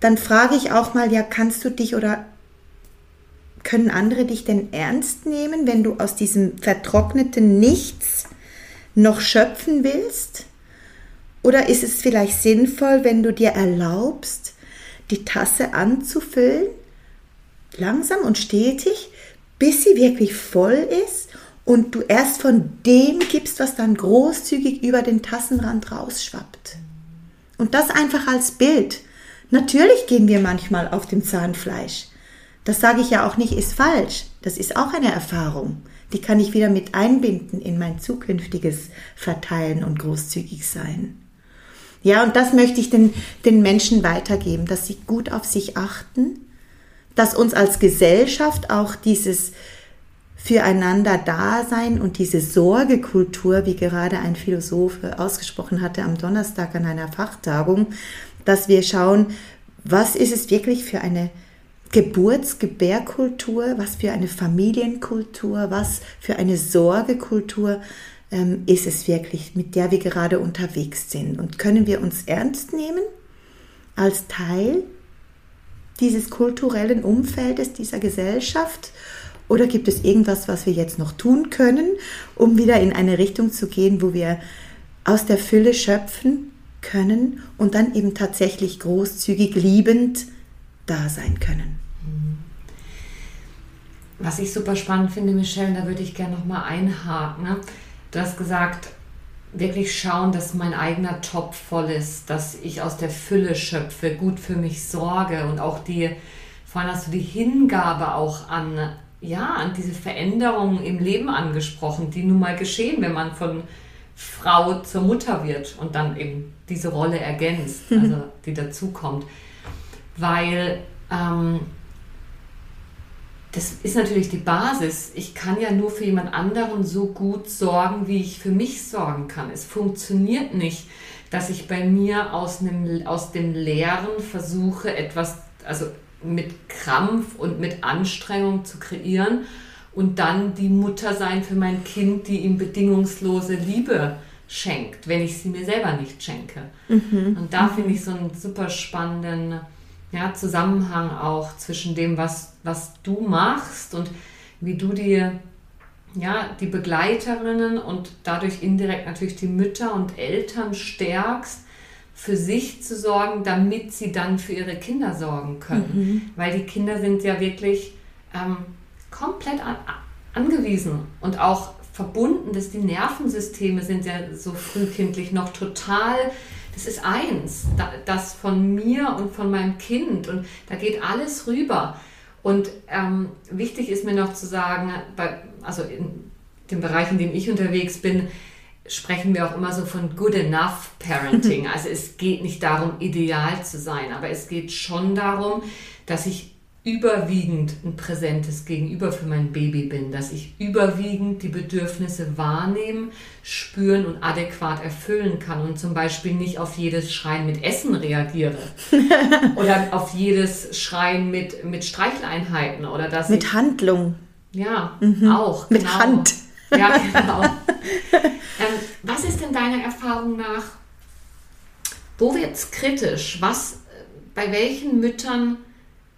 dann frage ich auch mal, ja, kannst du dich oder können andere dich denn ernst nehmen, wenn du aus diesem vertrockneten Nichts noch schöpfen willst? Oder ist es vielleicht sinnvoll, wenn du dir erlaubst, die Tasse anzufüllen, langsam und stetig, bis sie wirklich voll ist und du erst von dem gibst, was dann großzügig über den Tassenrand rausschwappt. Und das einfach als Bild. Natürlich gehen wir manchmal auf dem Zahnfleisch. Das sage ich ja auch nicht, ist falsch. Das ist auch eine Erfahrung. Die kann ich wieder mit einbinden in mein zukünftiges Verteilen und großzügig sein. Ja, und das möchte ich den, den Menschen weitergeben, dass sie gut auf sich achten, dass uns als Gesellschaft auch dieses füreinander Dasein und diese Sorgekultur, wie gerade ein Philosoph ausgesprochen hatte am Donnerstag an einer Fachtagung, dass wir schauen, was ist es wirklich für eine Geburtsgebärkultur, was für eine Familienkultur, was für eine Sorgekultur, ähm, ist es wirklich, mit der wir gerade unterwegs sind? Und können wir uns ernst nehmen als Teil dieses kulturellen Umfeldes, dieser Gesellschaft? Oder gibt es irgendwas, was wir jetzt noch tun können, um wieder in eine Richtung zu gehen, wo wir aus der Fülle schöpfen können und dann eben tatsächlich großzügig liebend da sein können? Was ich super spannend finde, Michelle, da würde ich gerne nochmal einhaken. Du hast gesagt, wirklich schauen, dass mein eigener Topf voll ist, dass ich aus der Fülle schöpfe, gut für mich sorge und auch die, vor allem hast du die Hingabe auch an, ja, an diese Veränderungen im Leben angesprochen, die nun mal geschehen, wenn man von Frau zur Mutter wird und dann eben diese Rolle ergänzt, also die dazukommt. Weil ähm, das ist natürlich die Basis. Ich kann ja nur für jemand anderen so gut sorgen, wie ich für mich sorgen kann. Es funktioniert nicht, dass ich bei mir aus, einem, aus dem Leeren versuche, etwas, also mit Krampf und mit Anstrengung zu kreieren und dann die Mutter sein für mein Kind, die ihm bedingungslose Liebe schenkt, wenn ich sie mir selber nicht schenke. Mhm. Und da finde ich so einen super spannenden ja, Zusammenhang auch zwischen dem, was, was du machst und wie du dir ja, die Begleiterinnen und dadurch indirekt natürlich die Mütter und Eltern stärkst, für sich zu sorgen, damit sie dann für ihre Kinder sorgen können. Mhm. Weil die Kinder sind ja wirklich ähm, komplett an, angewiesen und auch verbunden, dass die Nervensysteme sind ja so frühkindlich noch total, das ist eins, das von mir und von meinem Kind und da geht alles rüber. Und ähm, wichtig ist mir noch zu sagen, bei, also in dem Bereich, in dem ich unterwegs bin, sprechen wir auch immer so von good enough parenting. Also es geht nicht darum, ideal zu sein, aber es geht schon darum, dass ich überwiegend ein präsentes Gegenüber für mein Baby bin, dass ich überwiegend die Bedürfnisse wahrnehmen, spüren und adäquat erfüllen kann und zum Beispiel nicht auf jedes Schreien mit Essen reagiere oder auf jedes Schreien mit, mit Streicheleinheiten oder das. Mit ich, Handlung. Ja, mhm. auch. Mit genau. Hand. Ja, genau. ähm, was ist denn deiner Erfahrung nach, wo wird es kritisch? Was, bei welchen Müttern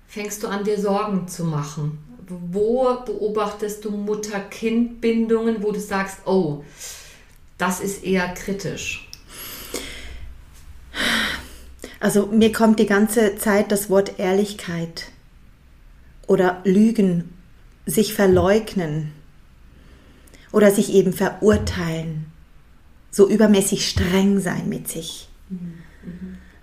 fängst du an, dir Sorgen zu machen? Wo beobachtest du Mutter-Kind-Bindungen, wo du sagst, oh, das ist eher kritisch? Also mir kommt die ganze Zeit das Wort Ehrlichkeit oder Lügen, sich verleugnen oder sich eben verurteilen, so übermäßig streng sein mit sich.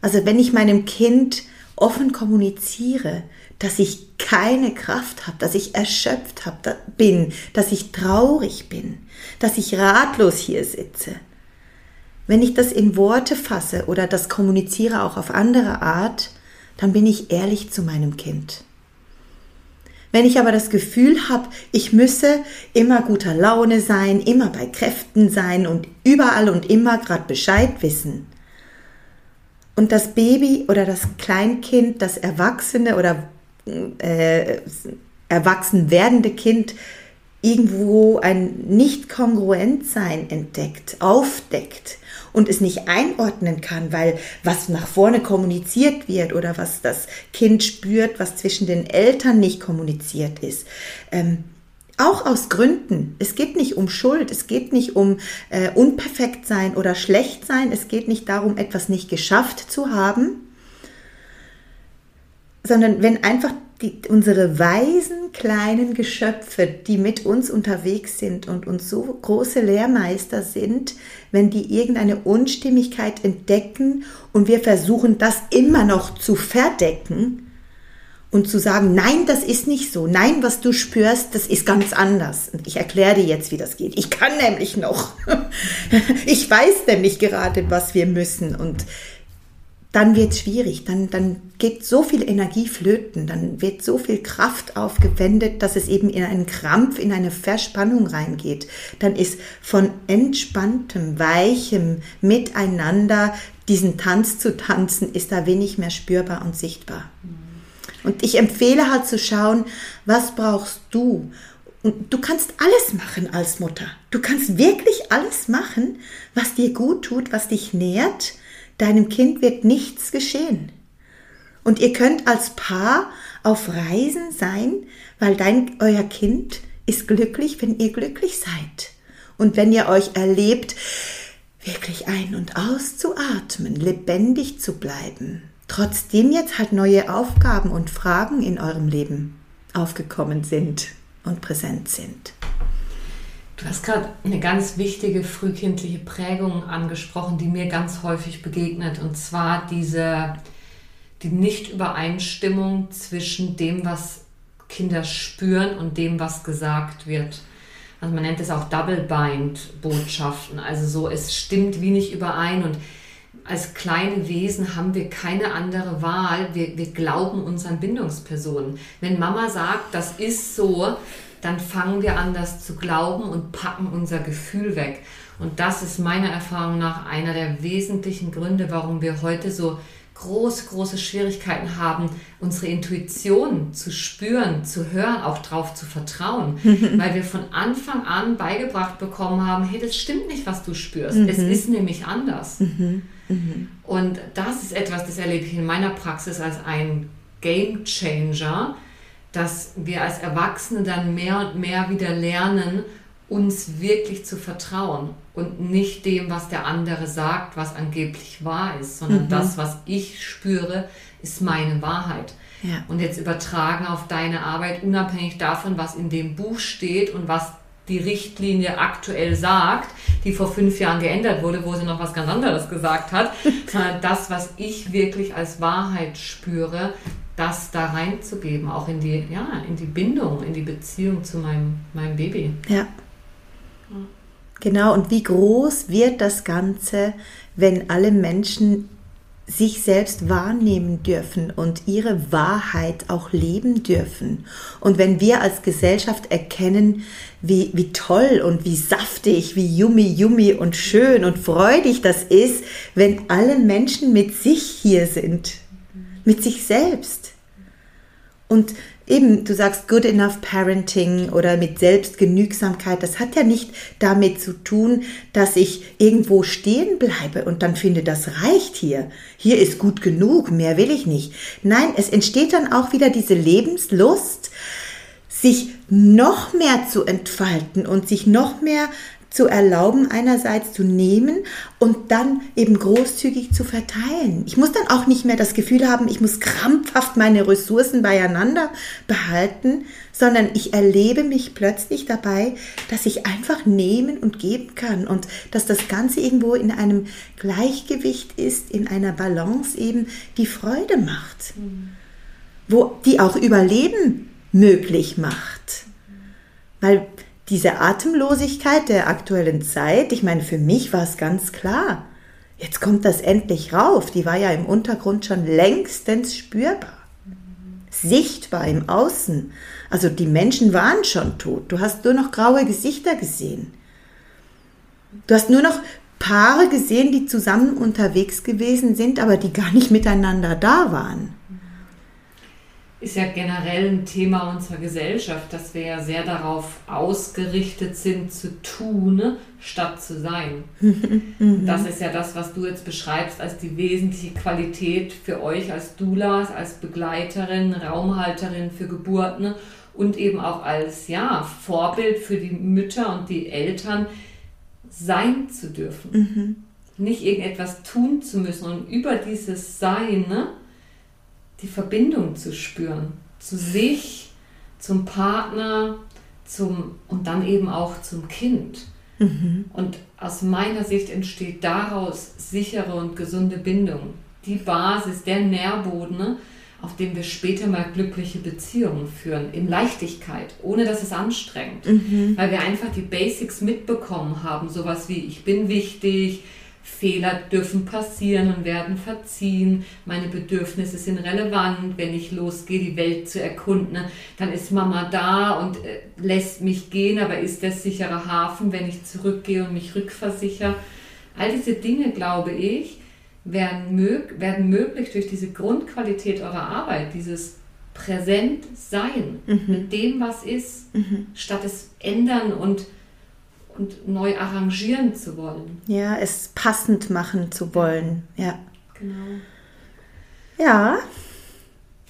Also wenn ich meinem Kind offen kommuniziere, dass ich keine Kraft habe, dass ich erschöpft hab, bin, dass ich traurig bin, dass ich ratlos hier sitze. Wenn ich das in Worte fasse oder das kommuniziere auch auf andere Art, dann bin ich ehrlich zu meinem Kind. Wenn ich aber das Gefühl habe, ich müsse immer guter Laune sein, immer bei Kräften sein und überall und immer gerade Bescheid wissen, und das Baby oder das Kleinkind, das Erwachsene oder äh, erwachsen werdende Kind irgendwo ein Nicht-Kongruent-Sein entdeckt, aufdeckt und es nicht einordnen kann, weil was nach vorne kommuniziert wird oder was das Kind spürt, was zwischen den Eltern nicht kommuniziert ist, ähm, auch aus Gründen. Es geht nicht um Schuld, es geht nicht um äh, unperfekt sein oder schlecht sein, es geht nicht darum, etwas nicht geschafft zu haben, sondern wenn einfach die, unsere weisen kleinen Geschöpfe, die mit uns unterwegs sind und uns so große Lehrmeister sind, wenn die irgendeine Unstimmigkeit entdecken und wir versuchen, das immer noch zu verdecken, und zu sagen, nein, das ist nicht so. Nein, was du spürst, das ist ganz anders. Und ich erkläre dir jetzt, wie das geht. Ich kann nämlich noch. ich weiß nämlich gerade, was wir müssen. Und dann wird es schwierig. Dann, dann geht so viel Energie flöten. Dann wird so viel Kraft aufgewendet, dass es eben in einen Krampf, in eine Verspannung reingeht. Dann ist von entspanntem, weichem Miteinander diesen Tanz zu tanzen, ist da wenig mehr spürbar und sichtbar. Und ich empfehle halt zu schauen, was brauchst du? Und du kannst alles machen als Mutter. Du kannst wirklich alles machen, was dir gut tut, was dich nährt. Deinem Kind wird nichts geschehen. Und ihr könnt als Paar auf Reisen sein, weil dein, euer Kind ist glücklich, wenn ihr glücklich seid. Und wenn ihr euch erlebt, wirklich ein- und auszuatmen, lebendig zu bleiben, trotzdem jetzt halt neue Aufgaben und Fragen in eurem Leben aufgekommen sind und präsent sind. Du hast gerade eine ganz wichtige frühkindliche Prägung angesprochen, die mir ganz häufig begegnet, und zwar diese die Nichtübereinstimmung zwischen dem, was Kinder spüren und dem, was gesagt wird. Also man nennt es auch Double-Bind-Botschaften. Also so, es stimmt wie nicht überein und als kleine Wesen haben wir keine andere Wahl. Wir, wir glauben unseren Bindungspersonen. Wenn Mama sagt, das ist so, dann fangen wir an, das zu glauben und packen unser Gefühl weg. Und das ist meiner Erfahrung nach einer der wesentlichen Gründe, warum wir heute so große, große Schwierigkeiten haben, unsere Intuition zu spüren, zu hören, auch drauf zu vertrauen, weil wir von Anfang an beigebracht bekommen haben, hey, das stimmt nicht, was du spürst. Mhm. Es ist nämlich anders. Mhm. Mhm. Und das ist etwas, das erlebe ich in meiner Praxis als ein Game Changer, dass wir als Erwachsene dann mehr und mehr wieder lernen, uns wirklich zu vertrauen und nicht dem, was der andere sagt, was angeblich wahr ist, sondern mhm. das, was ich spüre, ist meine Wahrheit. Ja. Und jetzt übertragen auf deine Arbeit, unabhängig davon, was in dem Buch steht und was die Richtlinie aktuell sagt, die vor fünf Jahren geändert wurde, wo sie noch was ganz anderes gesagt hat, sondern das, was ich wirklich als Wahrheit spüre, das da reinzugeben, auch in die, ja, in die Bindung, in die Beziehung zu meinem, meinem Baby. Ja. Genau, und wie groß wird das Ganze, wenn alle Menschen sich selbst wahrnehmen dürfen und ihre Wahrheit auch leben dürfen. Und wenn wir als Gesellschaft erkennen, wie, wie toll und wie saftig, wie yummy, yummy und schön und freudig das ist, wenn alle Menschen mit sich hier sind, mit sich selbst. Und eben, du sagst Good Enough Parenting oder mit Selbstgenügsamkeit, das hat ja nicht damit zu tun, dass ich irgendwo stehen bleibe und dann finde, das reicht hier. Hier ist gut genug, mehr will ich nicht. Nein, es entsteht dann auch wieder diese Lebenslust, sich noch mehr zu entfalten und sich noch mehr zu erlauben, einerseits zu nehmen und dann eben großzügig zu verteilen. Ich muss dann auch nicht mehr das Gefühl haben, ich muss krampfhaft meine Ressourcen beieinander behalten, sondern ich erlebe mich plötzlich dabei, dass ich einfach nehmen und geben kann und dass das Ganze irgendwo in einem Gleichgewicht ist, in einer Balance eben, die Freude macht, mhm. wo die auch Überleben möglich macht. Weil diese Atemlosigkeit der aktuellen Zeit, ich meine, für mich war es ganz klar. Jetzt kommt das endlich rauf. Die war ja im Untergrund schon längstens spürbar. Sichtbar im Außen. Also die Menschen waren schon tot. Du hast nur noch graue Gesichter gesehen. Du hast nur noch Paare gesehen, die zusammen unterwegs gewesen sind, aber die gar nicht miteinander da waren ist ja generell ein Thema unserer Gesellschaft, dass wir ja sehr darauf ausgerichtet sind, zu tun, statt zu sein. das ist ja das, was du jetzt beschreibst als die wesentliche Qualität für euch als Doulas, als Begleiterin, Raumhalterin für Geburten und eben auch als ja, Vorbild für die Mütter und die Eltern sein zu dürfen. Mhm. Nicht irgendetwas tun zu müssen und über dieses Sein, ne, die Verbindung zu spüren. Zu sich, zum Partner zum, und dann eben auch zum Kind. Mhm. Und aus meiner Sicht entsteht daraus sichere und gesunde Bindung. Die Basis, der Nährboden, ne, auf dem wir später mal glückliche Beziehungen führen, in Leichtigkeit, ohne dass es anstrengt. Mhm. Weil wir einfach die Basics mitbekommen haben, sowas wie ich bin wichtig, Fehler dürfen passieren und werden verziehen. Meine Bedürfnisse sind relevant. Wenn ich losgehe, die Welt zu erkunden, dann ist Mama da und äh, lässt mich gehen, aber ist der sichere Hafen, wenn ich zurückgehe und mich rückversichere. All diese Dinge, glaube ich, werden, mög werden möglich durch diese Grundqualität eurer Arbeit, dieses Präsentsein mhm. mit dem, was ist, mhm. statt es ändern und und neu arrangieren zu wollen. Ja, es passend machen zu wollen. Ja. Genau. Ja.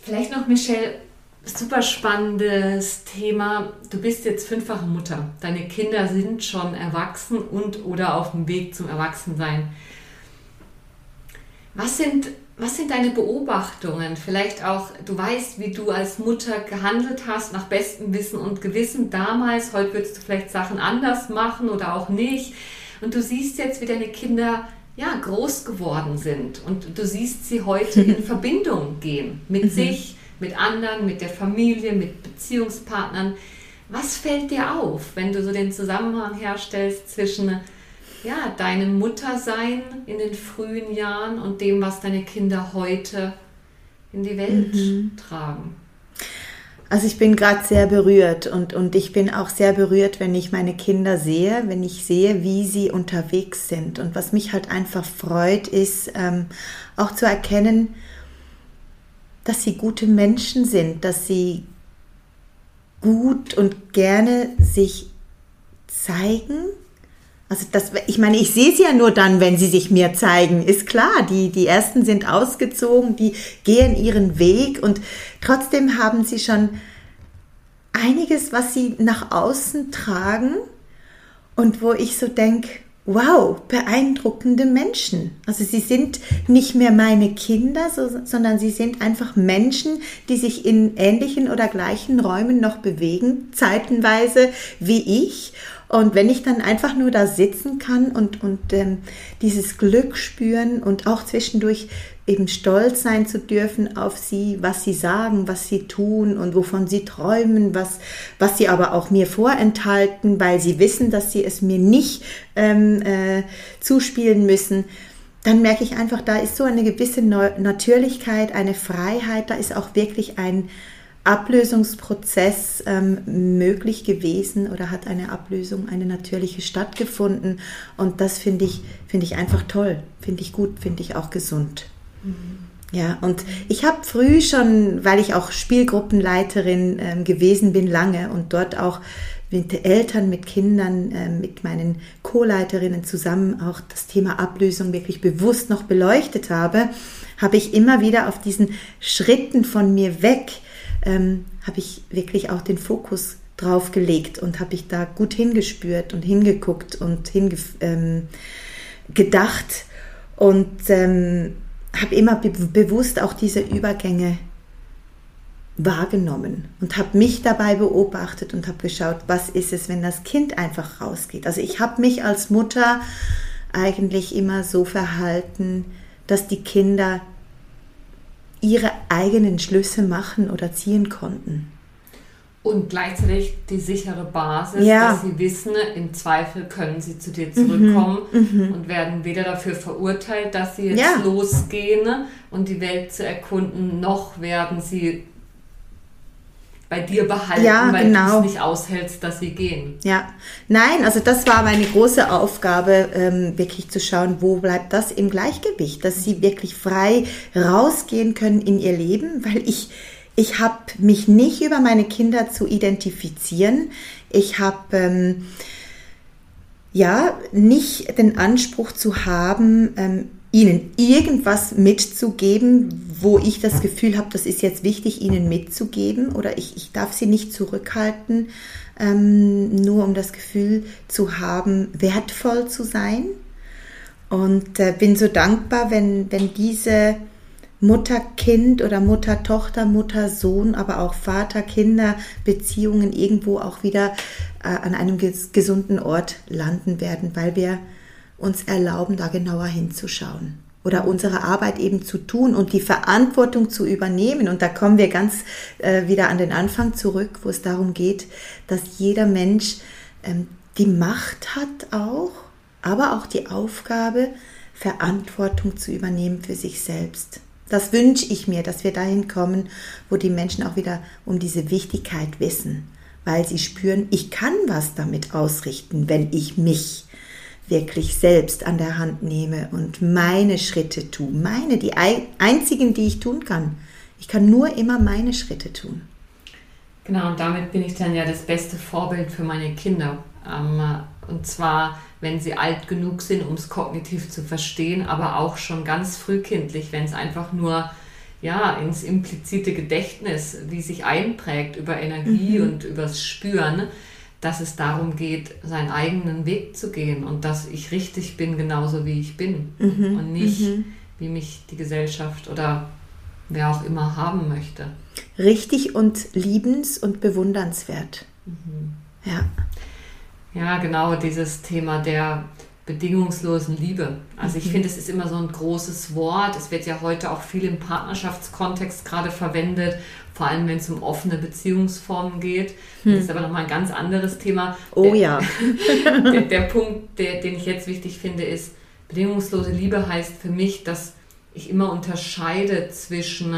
Vielleicht noch, Michelle, super spannendes Thema. Du bist jetzt fünffache Mutter. Deine Kinder sind schon erwachsen und oder auf dem Weg zum Erwachsensein. Was sind was sind deine Beobachtungen? Vielleicht auch, du weißt, wie du als Mutter gehandelt hast, nach bestem Wissen und Gewissen damals. Heute würdest du vielleicht Sachen anders machen oder auch nicht. Und du siehst jetzt, wie deine Kinder ja, groß geworden sind. Und du siehst sie heute in Verbindung gehen mit mhm. sich, mit anderen, mit der Familie, mit Beziehungspartnern. Was fällt dir auf, wenn du so den Zusammenhang herstellst zwischen ja, deinem Muttersein in den frühen Jahren und dem, was deine Kinder heute in die Welt mhm. tragen? Also ich bin gerade sehr berührt und, und ich bin auch sehr berührt, wenn ich meine Kinder sehe, wenn ich sehe, wie sie unterwegs sind. Und was mich halt einfach freut, ist ähm, auch zu erkennen, dass sie gute Menschen sind, dass sie gut und gerne sich zeigen. Also das, ich meine, ich sehe sie ja nur dann, wenn sie sich mir zeigen. Ist klar, die, die ersten sind ausgezogen, die gehen ihren Weg und trotzdem haben sie schon einiges, was sie nach außen tragen und wo ich so denke, wow, beeindruckende Menschen. Also sie sind nicht mehr meine Kinder, so, sondern sie sind einfach Menschen, die sich in ähnlichen oder gleichen Räumen noch bewegen, zeitenweise wie ich. Und wenn ich dann einfach nur da sitzen kann und, und ähm, dieses Glück spüren und auch zwischendurch eben stolz sein zu dürfen auf sie, was sie sagen, was sie tun und wovon sie träumen, was, was sie aber auch mir vorenthalten, weil sie wissen, dass sie es mir nicht ähm, äh, zuspielen müssen, dann merke ich einfach, da ist so eine gewisse Natürlichkeit, eine Freiheit, da ist auch wirklich ein Ablösungsprozess ähm, möglich gewesen oder hat eine Ablösung, eine natürliche stattgefunden. Und das finde ich, finde ich einfach toll, finde ich gut, finde ich auch gesund. Ja, und ich habe früh schon, weil ich auch Spielgruppenleiterin ähm, gewesen bin, lange und dort auch mit Eltern, mit Kindern, äh, mit meinen Co-Leiterinnen zusammen auch das Thema Ablösung wirklich bewusst noch beleuchtet habe, habe ich immer wieder auf diesen Schritten von mir weg, ähm, habe ich wirklich auch den Fokus drauf gelegt und habe ich da gut hingespürt und hingeguckt und hingedacht. Ähm, und ähm, habe immer be bewusst auch diese Übergänge wahrgenommen und habe mich dabei beobachtet und habe geschaut, was ist es, wenn das Kind einfach rausgeht. Also ich habe mich als Mutter eigentlich immer so verhalten, dass die Kinder ihre eigenen Schlüsse machen oder ziehen konnten. Und gleichzeitig die sichere Basis, ja. dass sie wissen, im Zweifel können sie zu dir zurückkommen mhm, mhm. und werden weder dafür verurteilt, dass sie jetzt ja. losgehen und die Welt zu erkunden, noch werden sie bei dir behalten, ja, weil genau. du es nicht aushältst, dass sie gehen. Ja, nein, also das war meine große Aufgabe, ähm, wirklich zu schauen, wo bleibt das im Gleichgewicht, dass sie wirklich frei rausgehen können in ihr Leben, weil ich ich habe mich nicht über meine Kinder zu identifizieren. Ich habe ähm, ja nicht den Anspruch zu haben, ähm, ihnen irgendwas mitzugeben, wo ich das Gefühl habe, das ist jetzt wichtig, ihnen mitzugeben oder ich, ich darf sie nicht zurückhalten, ähm, nur um das Gefühl zu haben, wertvoll zu sein. Und äh, bin so dankbar, wenn, wenn diese Mutter-Kind oder Mutter-Tochter, Mutter-Sohn, aber auch Vater-Kinder-Beziehungen irgendwo auch wieder äh, an einem ges gesunden Ort landen werden, weil wir uns erlauben, da genauer hinzuschauen oder unsere Arbeit eben zu tun und die Verantwortung zu übernehmen. Und da kommen wir ganz äh, wieder an den Anfang zurück, wo es darum geht, dass jeder Mensch ähm, die Macht hat auch, aber auch die Aufgabe, Verantwortung zu übernehmen für sich selbst. Das wünsche ich mir, dass wir dahin kommen, wo die Menschen auch wieder um diese Wichtigkeit wissen, weil sie spüren, ich kann was damit ausrichten, wenn ich mich wirklich selbst an der Hand nehme und meine Schritte tue, meine, die einzigen, die ich tun kann. Ich kann nur immer meine Schritte tun. Genau, und damit bin ich dann ja das beste Vorbild für meine Kinder. Ähm, und zwar wenn sie alt genug sind, um es kognitiv zu verstehen, aber auch schon ganz frühkindlich, wenn es einfach nur ja, ins implizite Gedächtnis, wie sich einprägt über Energie mhm. und übers Spüren, dass es darum geht, seinen eigenen Weg zu gehen und dass ich richtig bin, genauso wie ich bin mhm. und nicht, mhm. wie mich die Gesellschaft oder wer auch immer haben möchte. Richtig und liebens- und bewundernswert. Mhm. Ja. Ja, genau, dieses Thema der bedingungslosen Liebe. Also ich mhm. finde, es ist immer so ein großes Wort. Es wird ja heute auch viel im Partnerschaftskontext gerade verwendet, vor allem wenn es um offene Beziehungsformen geht. Hm. Das ist aber nochmal ein ganz anderes Thema. Oh der, ja. der, der, Punkt, der, den ich jetzt wichtig finde, ist, bedingungslose Liebe heißt für mich, dass ich immer unterscheide zwischen,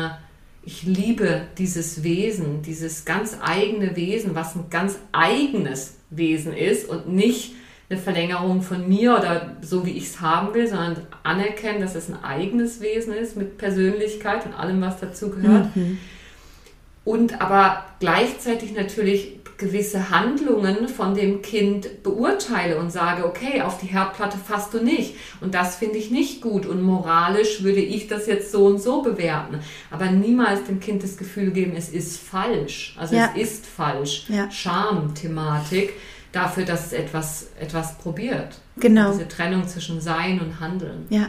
ich liebe dieses Wesen, dieses ganz eigene Wesen, was ein ganz eigenes Wesen ist und nicht eine Verlängerung von mir oder so, wie ich es haben will, sondern anerkennen, dass es ein eigenes Wesen ist mit Persönlichkeit und allem, was dazu gehört. Mhm. Und aber gleichzeitig natürlich gewisse Handlungen von dem Kind beurteile und sage, okay, auf die Herdplatte fasst du nicht. Und das finde ich nicht gut. Und moralisch würde ich das jetzt so und so bewerten. Aber niemals dem Kind das Gefühl geben, es ist falsch. Also ja. es ist falsch. Ja. Scham-Thematik dafür, dass es etwas, etwas probiert. Genau. Diese Trennung zwischen Sein und Handeln. Ja.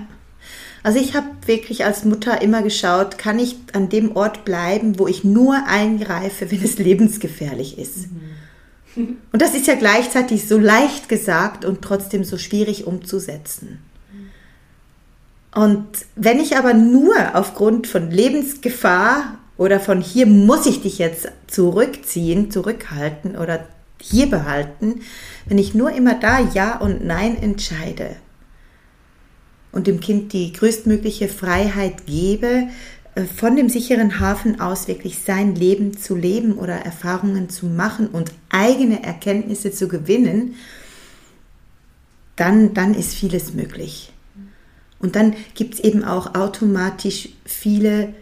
Also ich habe wirklich als Mutter immer geschaut, kann ich an dem Ort bleiben, wo ich nur eingreife, wenn es lebensgefährlich ist. Mhm. Und das ist ja gleichzeitig so leicht gesagt und trotzdem so schwierig umzusetzen. Und wenn ich aber nur aufgrund von Lebensgefahr oder von hier muss ich dich jetzt zurückziehen, zurückhalten oder hier behalten, wenn ich nur immer da Ja und Nein entscheide und dem Kind die größtmögliche Freiheit gebe, äh, von dem sicheren Hafen aus wirklich sein Leben zu leben oder Erfahrungen zu machen und eigene Erkenntnisse zu gewinnen, dann, dann ist vieles möglich. Und dann gibt es eben auch automatisch viele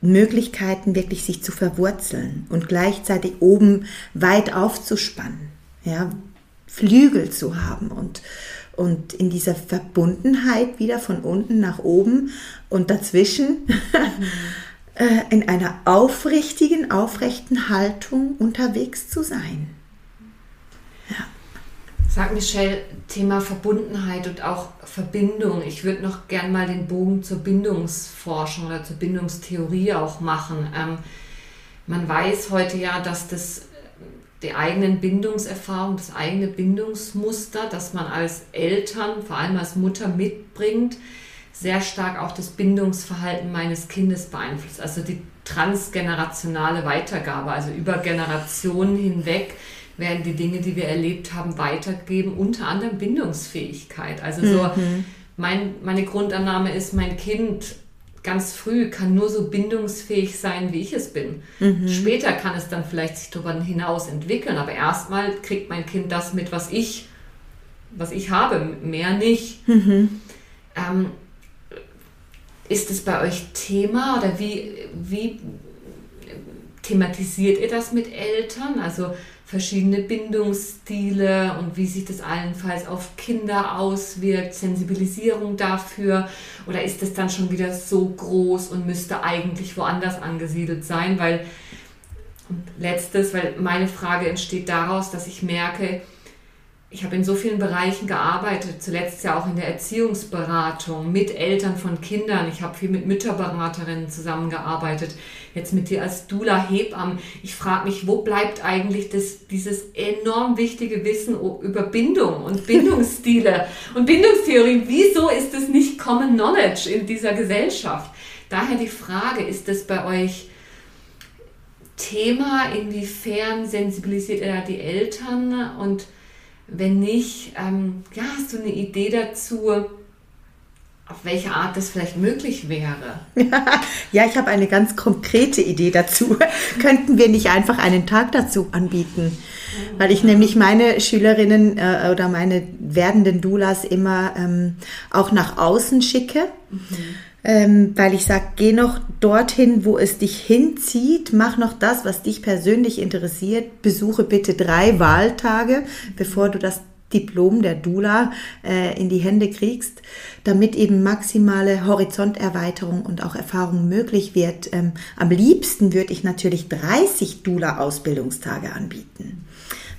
Möglichkeiten, wirklich sich zu verwurzeln und gleichzeitig oben weit aufzuspannen, ja, Flügel zu haben und, und in dieser Verbundenheit wieder von unten nach oben und dazwischen mhm. in einer aufrichtigen, aufrechten Haltung unterwegs zu sein. Sag Michelle, Thema Verbundenheit und auch Verbindung. Ich würde noch gern mal den Bogen zur Bindungsforschung oder zur Bindungstheorie auch machen. Ähm, man weiß heute ja, dass das die eigenen Bindungserfahrungen, das eigene Bindungsmuster, das man als Eltern, vor allem als Mutter mitbringt, sehr stark auch das Bindungsverhalten meines Kindes beeinflusst. Also die transgenerationale Weitergabe, also über Generationen hinweg werden die Dinge, die wir erlebt haben, weitergeben, unter anderem Bindungsfähigkeit. Also so, mhm. mein, meine Grundannahme ist, mein Kind ganz früh kann nur so bindungsfähig sein, wie ich es bin. Mhm. Später kann es dann vielleicht sich darüber hinaus entwickeln, aber erstmal kriegt mein Kind das mit, was ich, was ich habe, mehr nicht. Mhm. Ähm, ist es bei euch Thema oder wie, wie thematisiert ihr das mit Eltern? Also verschiedene Bindungsstile und wie sich das allenfalls auf Kinder auswirkt, Sensibilisierung dafür? Oder ist das dann schon wieder so groß und müsste eigentlich woanders angesiedelt sein, weil und letztes, weil meine Frage entsteht daraus, dass ich merke, ich habe in so vielen Bereichen gearbeitet, zuletzt ja auch in der Erziehungsberatung mit Eltern von Kindern. Ich habe viel mit Mütterberaterinnen zusammengearbeitet, jetzt mit dir als Dula Hebamme. Ich frage mich, wo bleibt eigentlich das, dieses enorm wichtige Wissen über Bindung und Bindungsstile und Bindungstheorien? Wieso ist es nicht Common Knowledge in dieser Gesellschaft? Daher die Frage, ist es bei euch Thema? Inwiefern sensibilisiert ihr die Eltern und wenn nicht, ähm, ja, hast du eine Idee dazu, auf welche Art das vielleicht möglich wäre? ja, ich habe eine ganz konkrete Idee dazu. Könnten wir nicht einfach einen Tag dazu anbieten? Weil ich nämlich meine Schülerinnen äh, oder meine werdenden Doulas immer ähm, auch nach außen schicke. Mhm ähm, weil ich sage, geh noch dorthin, wo es dich hinzieht, mach noch das, was dich persönlich interessiert, besuche bitte drei Wahltage, bevor du das Diplom der Dula äh, in die Hände kriegst, damit eben maximale Horizonterweiterung und auch Erfahrung möglich wird. Ähm, am liebsten würde ich natürlich 30 Dula-Ausbildungstage anbieten.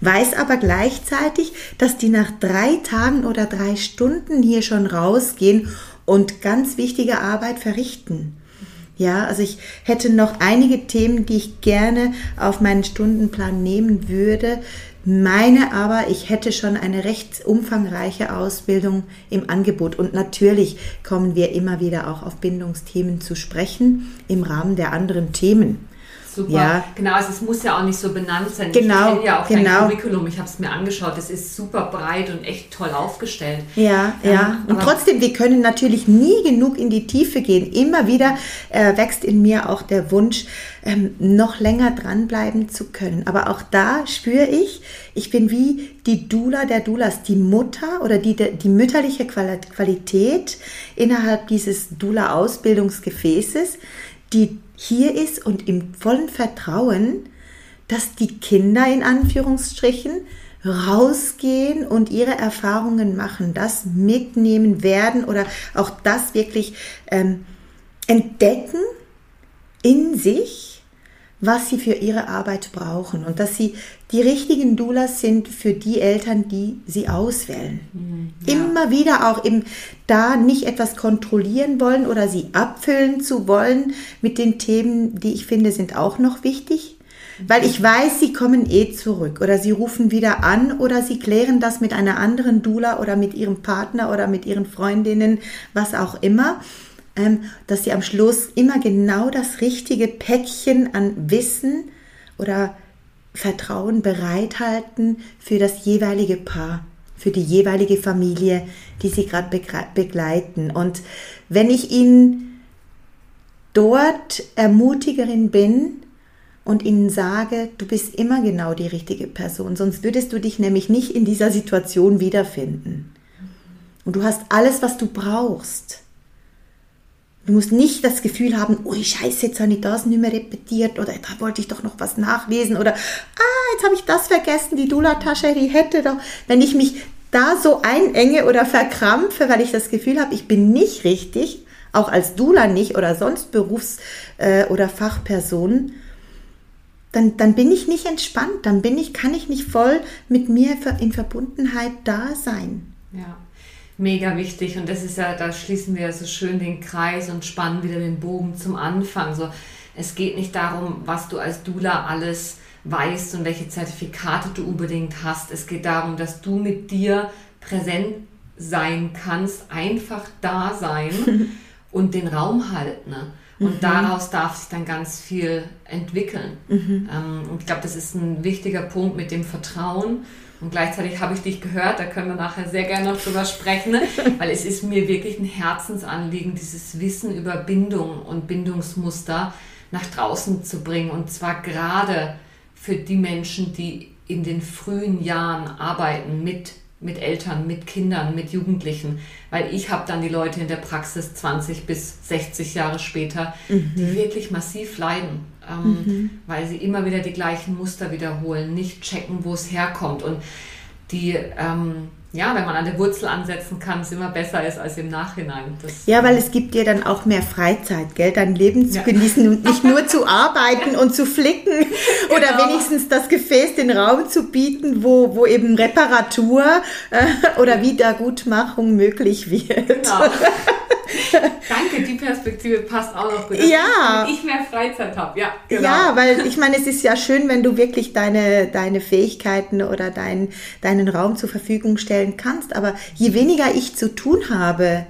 Weiß aber gleichzeitig, dass die nach drei Tagen oder drei Stunden hier schon rausgehen und ganz wichtige Arbeit verrichten. Ja, also ich hätte noch einige Themen, die ich gerne auf meinen Stundenplan nehmen würde, meine aber, ich hätte schon eine recht umfangreiche Ausbildung im Angebot. Und natürlich kommen wir immer wieder auch auf Bindungsthemen zu sprechen im Rahmen der anderen Themen. Super. Ja. Genau, also es muss ja auch nicht so benannt sein. Genau, Ich kenne ja auch genau. dein Curriculum, ich habe es mir angeschaut. Das ist super breit und echt toll aufgestellt. Ja, Ähm, ja. Und trotzdem, wir können natürlich nie genug in die Tiefe gehen. Immer wieder äh, wächst in mir auch der Wunsch, ähm, noch länger dranbleiben zu können. Aber auch da spüre ich, ich bin wie die Dula der Dulas, die Mutter oder die, die mütterliche Quali- Qualität innerhalb dieses Dula-Ausbildungsgefäßes, die hier ist und im vollen Vertrauen, dass die Kinder in Anführungsstrichen rausgehen und ihre Erfahrungen machen, das mitnehmen werden oder auch das wirklich ähm, entdecken in sich, was sie für ihre Arbeit brauchen und dass sie die richtigen Doulas sind für die Eltern, die sie auswählen. Immer wieder auch eben da nicht etwas kontrollieren wollen oder sie abfüllen zu wollen mit den Themen, die ich finde, sind auch noch wichtig. Weil ich weiß, sie kommen eh zurück oder sie rufen wieder an oder sie klären das mit einer anderen Dula oder mit ihrem Partner oder mit ihren Freundinnen, was auch immer, dass sie am Schluss immer genau das richtige Päckchen an Wissen oder Vertrauen bereithalten für das jeweilige Paar, für die jeweilige Familie, die sie gerade begleiten. Und wenn ich ihnen dort Ermutigerin bin und ihnen sage, du bist immer genau die richtige Person, sonst würdest du dich nämlich nicht in dieser Situation wiederfinden. Und du hast alles, was du brauchst. Du musst nicht das Gefühl haben, ui scheiße, jetzt habe ich das nicht mehr repetiert oder da wollte ich doch noch was nachlesen oder ah, jetzt habe ich das vergessen, die Dula-Tasche, die hätte doch. Wenn ich mich da so einenge oder verkrampfe, weil ich das Gefühl habe, ich bin nicht richtig, auch als Dula nicht oder sonst Berufs- äh, oder Fachperson, dann, dann bin ich nicht entspannt, dann bin ich, kann ich nicht voll mit mir in Verbundenheit da sein. Ja, mega wichtig. Und das ist ja, da schließen wir so schön den Kreis und spannen wieder den Bogen zum Anfang. So, es geht nicht darum, was du als Dula alles weißt und welche Zertifikate du unbedingt hast. Es geht darum, dass du mit dir präsent sein kannst, einfach da sein und den Raum halten. Ne? Und daraus darf sich dann ganz viel entwickeln. Ähm, und ich glaube, das ist ein wichtiger Punkt mit dem Vertrauen. Und gleichzeitig habe ich dich gehört, da können wir nachher sehr gerne noch drüber sprechen, ne? weil es ist mir wirklich ein Herzensanliegen, dieses Wissen über Bindung und Bindungsmuster nach draußen zu bringen. Und zwar gerade für die Menschen, die in den frühen Jahren arbeiten mit, mit Eltern, mit Kindern, mit Jugendlichen. Weil ich habe dann die Leute in der Praxis 20 bis 60 Jahre später, die wirklich massiv leiden, ähm, weil sie immer wieder die gleichen Muster wiederholen, nicht checken, wo es herkommt. Und die, ähm, ja, wenn man an der Wurzel ansetzen kann, es immer besser ist als im Nachhinein. Das, Ja, weil es gibt dir dann auch mehr Freizeit, gell? Dein Leben zu Ja. genießen und nicht nur zu arbeiten und zu flicken oder Genau. wenigstens das Gefäß den Raum zu bieten, wo, wo eben Reparatur äh, oder Wiedergutmachung möglich wird. Genau. Danke, die Perspektive passt auch noch gut. Ja. Dass ich mehr Freizeit habe. Ja, genau. Ja, weil ich meine, es ist ja schön, wenn du wirklich deine, deine Fähigkeiten oder dein, deinen Raum zur Verfügung stellen kannst. Aber je weniger ich zu tun habe,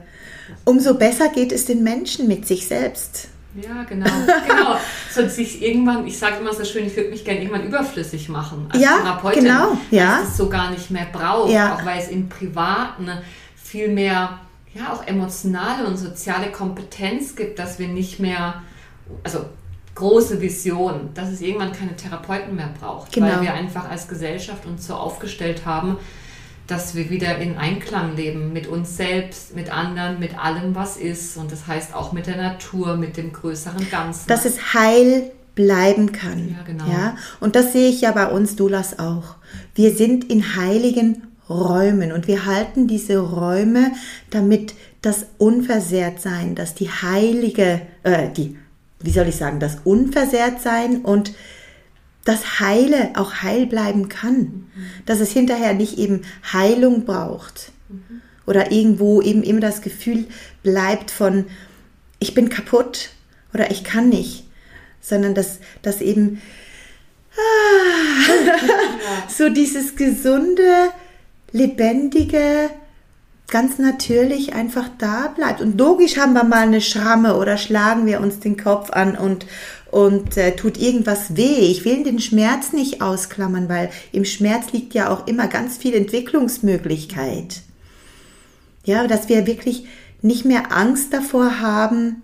umso besser geht es den Menschen mit sich selbst. Ja, genau. genau. So sich irgendwann, ich sage immer so schön, ich würde mich gerne irgendwann überflüssig machen als Ja, Therapeutin. genau, ja. Es es so gar nicht mehr braucht, Ja. auch weil es im Privaten viel mehr, ja, auch emotionale und soziale Kompetenz gibt, dass wir nicht mehr, also große Vision, dass es irgendwann keine Therapeuten mehr braucht, Genau. weil wir einfach als Gesellschaft uns so aufgestellt haben, dass wir wieder in Einklang leben mit uns selbst, mit anderen, mit allem, was ist. Und das heißt auch mit der Natur, mit dem größeren Ganzen. dass es heil bleiben kann. Ja, genau. Ja? Und das sehe ich ja bei uns Dulas auch. Wir sind in heiligen Räumen und wir halten diese Räume, damit das Unversehrtsein, dass die heilige, äh, die, wie soll ich sagen, das Unversehrtsein und das Heile auch heil bleiben kann. Dass es hinterher nicht eben Heilung braucht. Oder irgendwo eben immer das Gefühl bleibt von, ich bin kaputt oder ich kann nicht. Sondern dass, dass eben, ah, so dieses gesunde, lebendige, ganz natürlich einfach da bleibt. Und logisch haben wir mal eine Schramme oder schlagen wir uns den Kopf an und, und äh, tut irgendwas weh. Ich will den Schmerz nicht ausklammern, weil im Schmerz liegt ja auch immer ganz viel Entwicklungsmöglichkeit. Ja, dass wir wirklich nicht mehr Angst davor haben,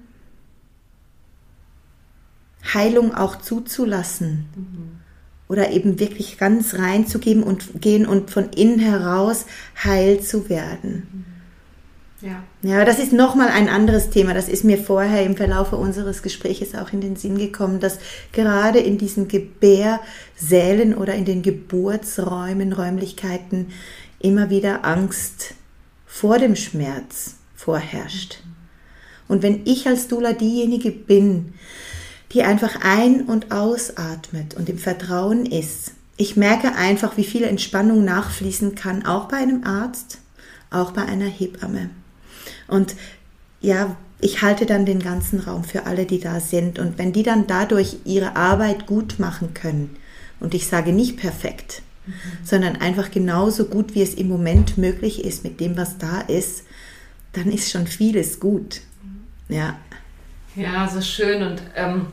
Heilung auch zuzulassen. Mhm. Oder eben wirklich ganz reinzugeben und gehen und von innen heraus heil zu werden. Mhm. Ja. Ja, das ist nochmal ein anderes Thema. Das ist mir vorher im Verlauf unseres Gespräches auch in den Sinn gekommen, dass gerade in diesen Gebärsälen oder in den Geburtsräumen, Räumlichkeiten immer wieder Angst vor dem Schmerz vorherrscht. Und wenn ich als Dula diejenige bin, die einfach ein- und ausatmet und im Vertrauen ist. Ich merke einfach, wie viel Entspannung nachfließen kann, auch bei einem Arzt, auch bei einer Hebamme. Und ja, ich halte dann den ganzen Raum für alle, die da sind. Und wenn die dann dadurch ihre Arbeit gut machen können, und ich sage nicht perfekt, mhm. sondern einfach genauso gut, wie es im Moment möglich ist mit dem, was da ist, dann ist schon vieles gut. Ja. Ja, so schön. Und ähm,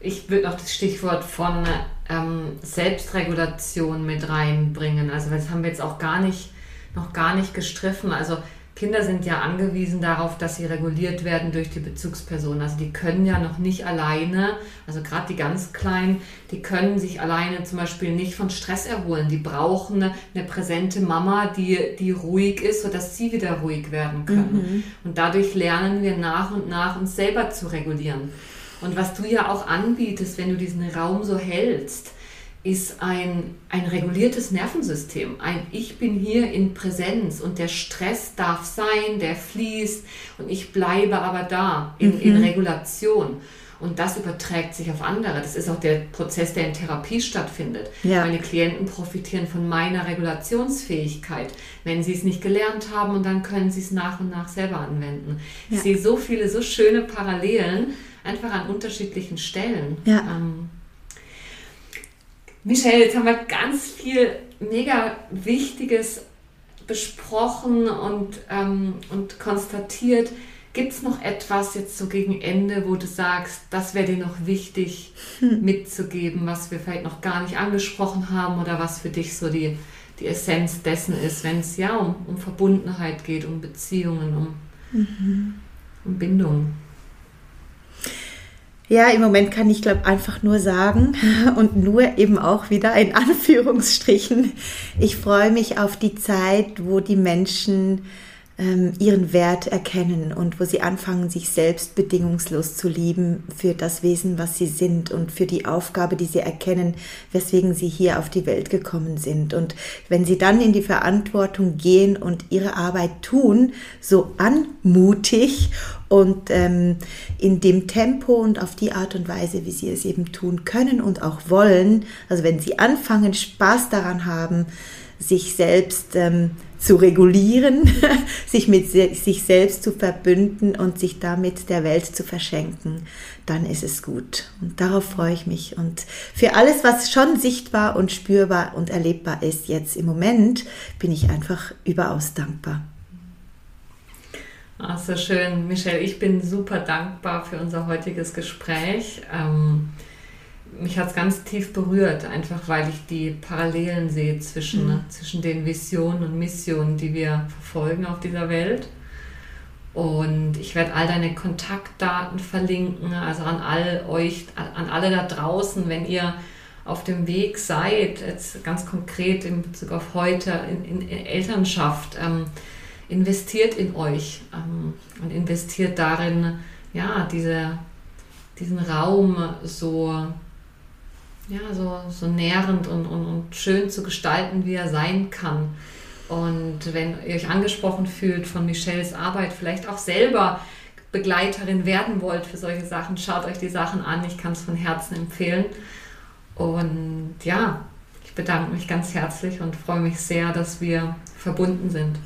ich würde noch das Stichwort von ähm, Selbstregulation mit reinbringen. Also das haben wir jetzt auch gar nicht, noch gar nicht gestriffen. Also Kinder sind ja angewiesen darauf, dass sie reguliert werden durch die Bezugsperson. Also die können ja noch nicht alleine, also gerade die ganz Kleinen, die können sich alleine zum Beispiel nicht von Stress erholen. Die brauchen eine, eine präsente Mama, die, die ruhig ist, sodass sie wieder ruhig werden können. Mhm. Und dadurch lernen wir nach und nach uns selber zu regulieren. Und was du ja auch anbietest, wenn du diesen Raum so hältst, ist ein, ein reguliertes Nervensystem. Ein Ich bin hier in Präsenz und der Stress darf sein, der fließt und ich bleibe aber da in, mhm. in Regulation. Und das überträgt sich auf andere. Das ist auch der Prozess, der in Therapie stattfindet. Ja. Meine Klienten profitieren von meiner Regulationsfähigkeit, wenn sie es nicht gelernt haben und dann können sie es nach und nach selber anwenden. Ja. Ich sehe so viele, so schöne Parallelen einfach an unterschiedlichen Stellen. Ja. Ähm, Michelle, jetzt haben wir ganz viel mega Wichtiges besprochen und, ähm, und konstatiert. Gibt es noch etwas jetzt so gegen Ende, wo du sagst, das wäre dir noch wichtig hm. mitzugeben, was wir vielleicht noch gar nicht angesprochen haben oder was für dich so die, die Essenz dessen ist, wenn es ja um, um Verbundenheit geht, um Beziehungen, um, mhm. um Bindung? Ja, im Moment kann ich glaube einfach nur sagen und nur eben auch wieder in Anführungsstrichen, ich freue mich auf die Zeit, wo die Menschen ähm, ihren Wert erkennen und wo sie anfangen, sich selbst bedingungslos zu lieben für das Wesen, was sie sind und für die Aufgabe, die sie erkennen, weswegen sie hier auf die Welt gekommen sind. Und wenn sie dann in die Verantwortung gehen und ihre Arbeit tun, so anmutig und ähm, in dem Tempo und auf die Art und Weise, wie sie es eben tun können und auch wollen, also wenn sie anfangen, Spaß daran haben, sich selbst ähm, zu regulieren, sich mit sich selbst zu verbünden und sich damit der Welt zu verschenken, dann ist es gut. Und darauf freue ich mich. Und für alles, was schon sichtbar und spürbar und erlebbar ist jetzt im Moment, bin ich einfach überaus dankbar. Ach, so schön, Michelle. Ich bin super dankbar für unser heutiges Gespräch. Ähm, mich hat es ganz tief berührt, einfach weil ich die Parallelen sehe zwischen, mhm. zwischen den Visionen und Missionen, die wir verfolgen auf dieser Welt. Und ich werde all deine Kontaktdaten verlinken, also an all euch, an alle da draußen, wenn ihr auf dem Weg seid, jetzt ganz konkret in Bezug auf heute, in, in, Elternschaft, ähm, investiert in euch ähm, und investiert darin, ja, diese, diesen Raum so ja, so, so nährend und, und, und schön zu gestalten, wie er sein kann. Und wenn ihr euch angesprochen fühlt von Michelles Arbeit, vielleicht auch selber Begleiterin werden wollt für solche Sachen, schaut euch die Sachen an. Ich kann es von Herzen empfehlen. Und ja, ich bedanke mich ganz herzlich und freue mich sehr, dass wir verbunden sind.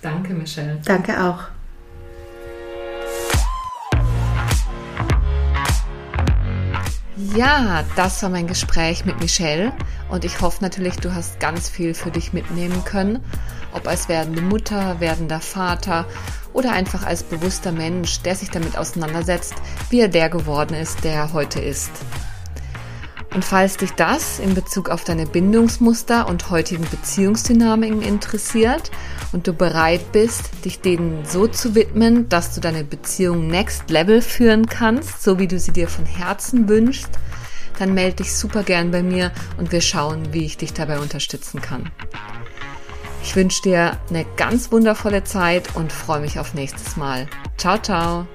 Danke, Michelle. Danke auch. Ja, das war mein Gespräch mit Michelle Und ich hoffe natürlich, du hast ganz viel für dich mitnehmen können, ob als werdende Mutter, werdender Vater oder einfach als bewusster Mensch, der sich damit auseinandersetzt, wie er der geworden ist, der er heute ist. Und falls dich das in Bezug auf deine Bindungsmuster und heutigen Beziehungsdynamiken interessiert und du bereit bist, dich denen so zu widmen, dass du deine Beziehung next level führen kannst, so wie du sie dir von Herzen wünschst, dann melde dich super gern bei mir und wir schauen, wie ich dich dabei unterstützen kann. Ich wünsche dir eine ganz wundervolle Zeit und freue mich auf nächstes Mal. Ciao, ciao.